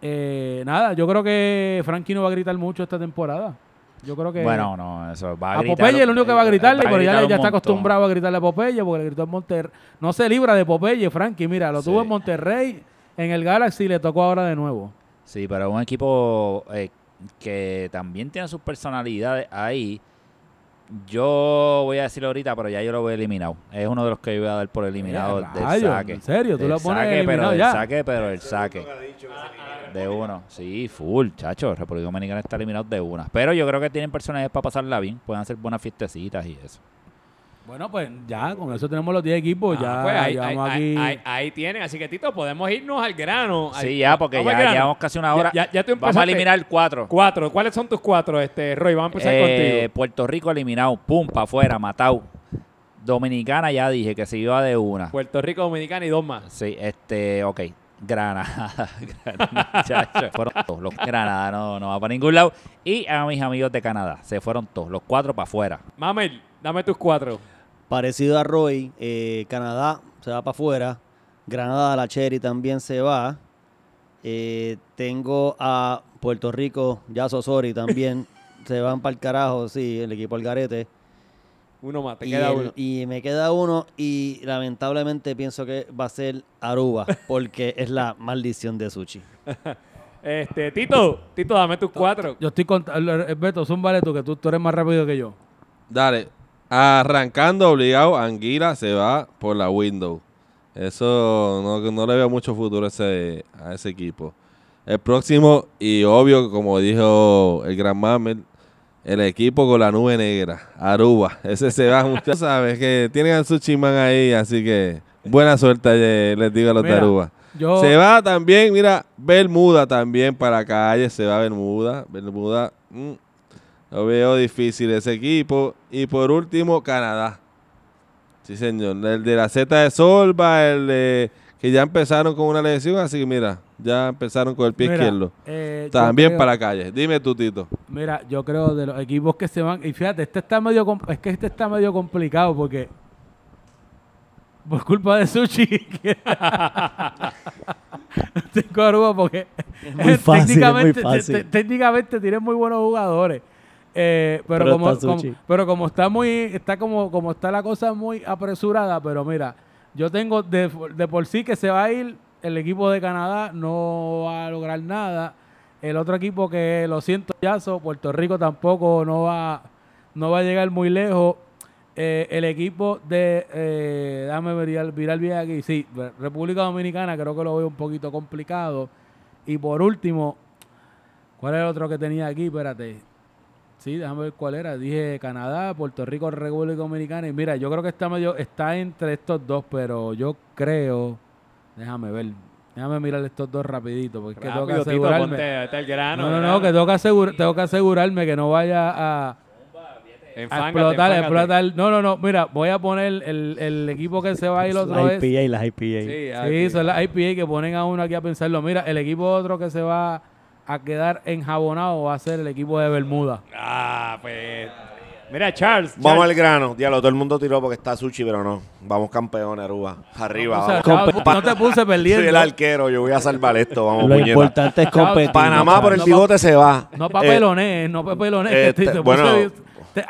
Eh, nada, yo creo que Frankie no va a gritar mucho esta temporada. Yo creo que. Bueno, no, eso va a, a Popeye es el único que va a gritarle, pero ya, ya está acostumbrado a gritarle a Popeye porque le gritó en Monterrey. No se libra de Popeye, Frankie. Mira, lo tuvo en Monterrey, en el Galaxy y le tocó ahora de nuevo. Sí, pero un equipo eh, que también tiene sus personalidades ahí yo voy a decirlo ahorita, pero ya yo lo voy eliminado. Es uno de los que yo voy a dar por eliminado del saque. ¿En serio? ¿Tú lo pones saque, pero ya? El saque, pero el saque. De uno. Sí, full, chacho. República Dominicana está eliminado de una. Pero yo creo que tienen personajes para pasarla bien. Pueden hacer buenas fiestecitas y eso. Bueno, pues ya, con eso tenemos los 10 equipos. Ah, ya, pues ahí, ahí, ahí, ahí, tienen. Así que, Tito, podemos irnos al grano. Sí, ya, porque ya llevamos casi una hora. Ya, ya, Vamos a eliminar cuatro. Cuatro. ¿Cuáles son tus cuatro, este, Roy? Vamos a empezar eh, contigo. Puerto Rico eliminado. Pum, para afuera, matado. Dominicana ya dije que se iba de una. Puerto Rico, Dominicana y dos más. Sí, este, ok. Granada. Granada, fueron todos. Los Granada no, no va para ningún lado. Y a mis amigos de Canadá. Se fueron todos. Los cuatro para afuera. Mamel, dame tus cuatro. Parecido a Roy, eh, Canadá se va para afuera. Granada, la Cherry también se va. Eh, tengo a Puerto Rico, ya Sosori también. se van para el carajo, sí, el equipo Algarete. Uno más, te queda uno. Y me queda uno y lamentablemente pienso que va a ser Aruba, porque es la maldición de Sushi. este, Tito, Tito, dame tus cuatro. Yo estoy con... Beto, zúmbale tú, que tú, tú eres más rápido que yo. Dale, Arrancando obligado, Anguila se va por la window. Eso no, le veo mucho futuro a ese, a ese equipo. El próximo, y obvio, como dijo el gran Mamel, el equipo con la nube negra, Aruba. Ese se va mucho. Sabes que tienen a su chimán ahí, así que buena suerte, eh, les digo a los de Aruba. Se va también, mira, Bermuda también para calle, se va Bermuda. Bermuda, mm, lo veo difícil ese equipo. Y por último, Canadá. Sí, señor. El de la Z de Solva, el de que ya empezaron con una lesión, así que mira, ya empezaron con el pie izquierdo. Eh, También para la calle. Dime tú, Tito. Mira, yo creo de los equipos que se van, y fíjate, este está medio es que este está medio complicado porque por culpa de Sushi tengo porque técnicamente, técnicamente tiene muy buenos jugadores. Eh, pero, como, pero como está muy, está como, como está la cosa muy apresurada, pero mira, yo tengo de, por sí que se va a ir, el equipo de Canadá no va a lograr nada. El otro equipo que lo siento, Yazo, Puerto Rico tampoco no va, no va a llegar muy lejos. Eh, el equipo de, eh, déjame ver, virar bien aquí, sí, República Dominicana creo que lo veo un poquito complicado. Y por último, ¿cuál es el otro que tenía aquí? Espérate. Sí, déjame ver cuál era. Dije Canadá, Puerto Rico, República Dominicana. Y mira, yo creo que está medio, está entre estos dos, pero yo creo. Déjame ver. Déjame mirar estos dos rapidito, porque tengo que asegurarme. el grano, no, no, no, que tengo que, tengo que asegurarme que no vaya a. explotar, explotar. No, no, no. Mira, voy a poner el, el equipo que se va a ir otro vez. IPA, las IPA. Sí, son las IPA que ponen a uno aquí a pensarlo. Mira, el equipo otro que se va a quedar enjabonado va a ser el equipo de Bermuda. Ah, pues. Mira, Charles. Vamos al grano. Diablo, todo el mundo tiró porque está Sushi, pero no. Vamos campeones, Aruba. Arriba. No, te puse perdiendo. Soy el arquero. Yo voy a salvar esto. Vamos, Lo importante es competir. Panamá por el bigote se va. No papelones, eh, no papelones. Este, bueno,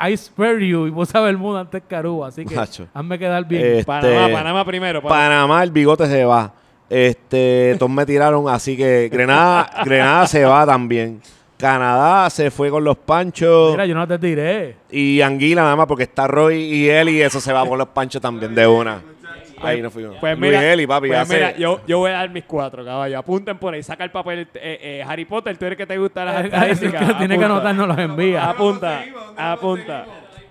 I spare you y vos sabes el mundo antes que Aruba. Así que hazme quedar bien. Este, Panamá, Panamá primero. Panamá, el bigote se va. Este, todos me tiraron, así que Grenada, Grenada se va también. Canadá se fue con los panchos. Mira, yo no te tiré. Y Anguila nada más porque está Roy y él y eso se va con los panchos también de una. Ahí nos fuimos. Pues mira, Eli, papi, pues mira yo, yo, voy a dar mis cuatro, caballos. Apunten por ahí, saca el papel. Eh, eh, Harry Potter, tú eres que te gusta las estadísticas. Tiene que anotar, nos los envía. Apunta, apunta.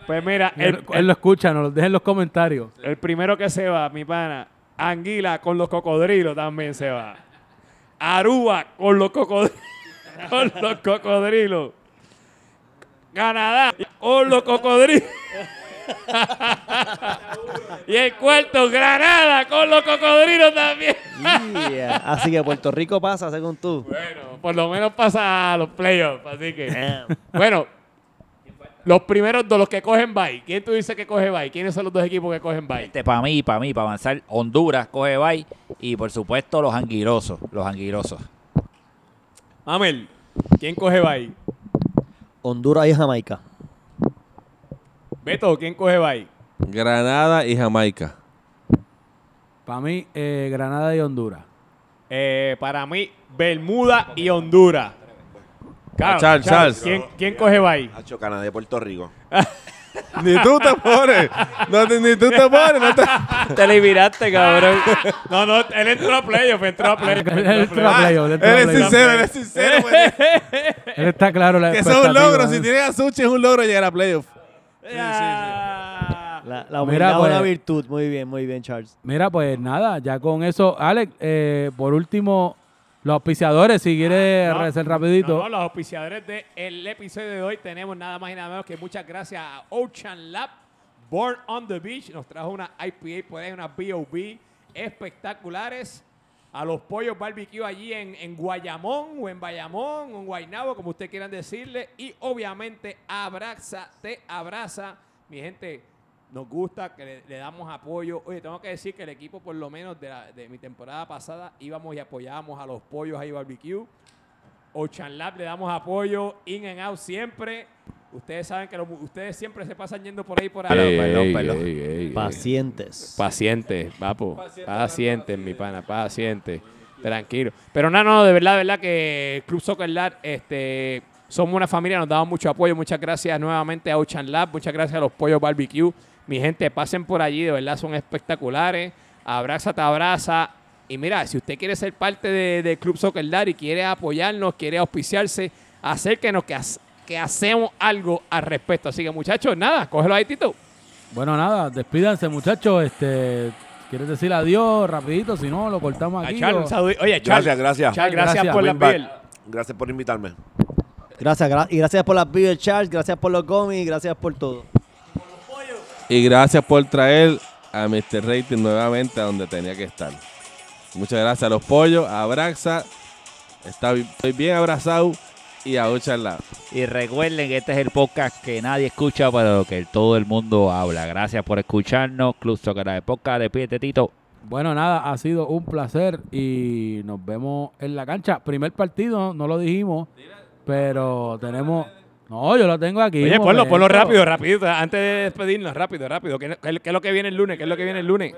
Pues mira, él, él lo escucha, nos lo deja en los comentarios. El primero que se va, mi pana, Anguila con los cocodrilos también se va. Aruba con los cocodrilos. Con los cocodrilos. Canadá con los cocodrilos. y el cuarto, Granada con los cocodrilos también. Así que Puerto Rico pasa, según tú. Bueno, por lo menos pasa a los playoffs. Así que. bueno, los primeros dos, los que cogen bye. ¿Quién tú dices que coge bye? ¿Quiénes son los dos equipos que cogen bye? Este, para mí, para mí, para avanzar, Honduras coge bye y por supuesto los anguirosos, los anguirosos. Amel, ¿quién coge bye? Honduras y Jamaica. Beto, ¿quién coge bye? Granada y Jamaica. Para mí, eh, Granada y Honduras. Eh, para mí, Bermuda y Honduras. Charles, Charles. ¿Quién, ¿Quién, coge bye? Hacho Canadá de Puerto Rico. ni tú te pones. No, ni tú te pones. No te... te liberaste, cabrón. No, no, él entró a playoff, entró a playoff. Él entró a playoff. Él es sincero, él es sincero. él está claro. La que eso es un logro. Si tienes a Suchi es un logro llegar a playoff. Sí, sí, sí. La, la humildad es una pues, virtud. Muy bien, muy bien, Charles. Mira, pues nada, ya con eso, Alex, eh, por último, los auspiciadores, si quieres no, rapidito. No, los auspiciadores del episodio de hoy tenemos nada más y nada menos que muchas gracias a Ocean Lab, Born on the Beach. Nos trajo una IPA, por ahí una BOB espectaculares. A los pollos barbecue allí en, en Guayamón o en Bayamón o en Guaynabo, como ustedes quieran decirle. Y obviamente Abraza, te abraza. Mi gente, nos gusta, que le, damos apoyo. Oye, tengo que decir que el equipo, por lo menos de, mi temporada pasada, íbamos y apoyábamos a los pollos ahí barbecue. Ocean Lab le damos apoyo, in and out siempre. Ustedes saben que ustedes siempre se pasan yendo por ahí por ahí. perdón, perdón. pacientes. Pacientes, papo. Pacientes, mi pana, pacientes. Tranquilo. Pero no, no, de verdad, de verdad que Club Soccer Lab, este, somos una familia, nos damos mucho apoyo. Muchas gracias nuevamente a Ocean Lab, muchas gracias a los pollos barbecue. Mi gente, pasen por allí, de verdad son espectaculares. Abraza, te abraza. Y mira, si usted quiere ser parte de, Club Soccer Dar y quiere apoyarnos, quiere auspiciarse, acérquenos que, que hacemos algo al respecto. Así que muchachos, nada, cógelo ahí, Tito. Bueno, nada, despídanse muchachos. Este, ¿Quieres decir adiós rapidito? Si no, lo cortamos aquí. Oye, gracias, gracias. gracias, por la piel. Gracias por invitarme. Gracias, y gracias por las beer, Charles. Gracias por los gomis. Gracias por todo. Y gracias por traer a Mr. Rating nuevamente a donde tenía que estar. Muchas gracias a los pollos, a Abraxa. Está, estoy bien abrazado y a lado. Y recuerden que este es el podcast que nadie escucha, pero que todo el mundo habla. Gracias por escucharnos. Club Soccer de Podcast, despídete, Tito. Bueno, nada, ha sido un placer y nos vemos en la cancha. Primer partido, no lo dijimos, pero tenemos no, yo lo tengo aquí. Oye, ponlo, ponlo rápido, rápido. Antes de despedirnos, rápido, rápido. ¿Qué, es lo que viene el lunes? ¿Qué es lo que viene el lunes?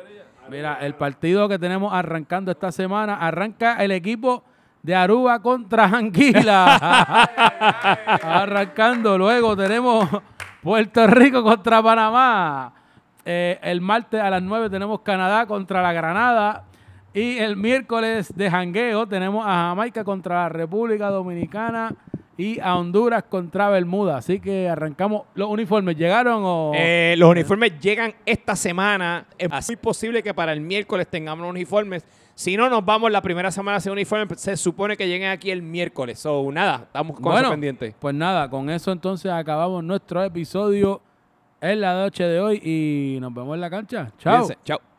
Mira, el partido que tenemos arrancando esta semana, arranca el equipo de Aruba contra Anguila. arrancando. Luego tenemos Puerto Rico contra Panamá. Eh, el martes a las 9 tenemos Canadá contra la Granada. Y el miércoles de jangueo tenemos a Jamaica contra la República Dominicana y a Honduras contra Bermuda. Así que arrancamos. ¿Los uniformes llegaron o...? Eh, los uniformes llegan esta semana. Es muy posible que para el miércoles tengamos los uniformes. Si no, nos vamos la primera semana sin uniformes. Se supone que lleguen aquí el miércoles. O nada, estamos con bueno, pendientes. Pues nada, con eso entonces acabamos nuestro episodio en la noche de hoy y nos vemos en la cancha. Chao. Chao.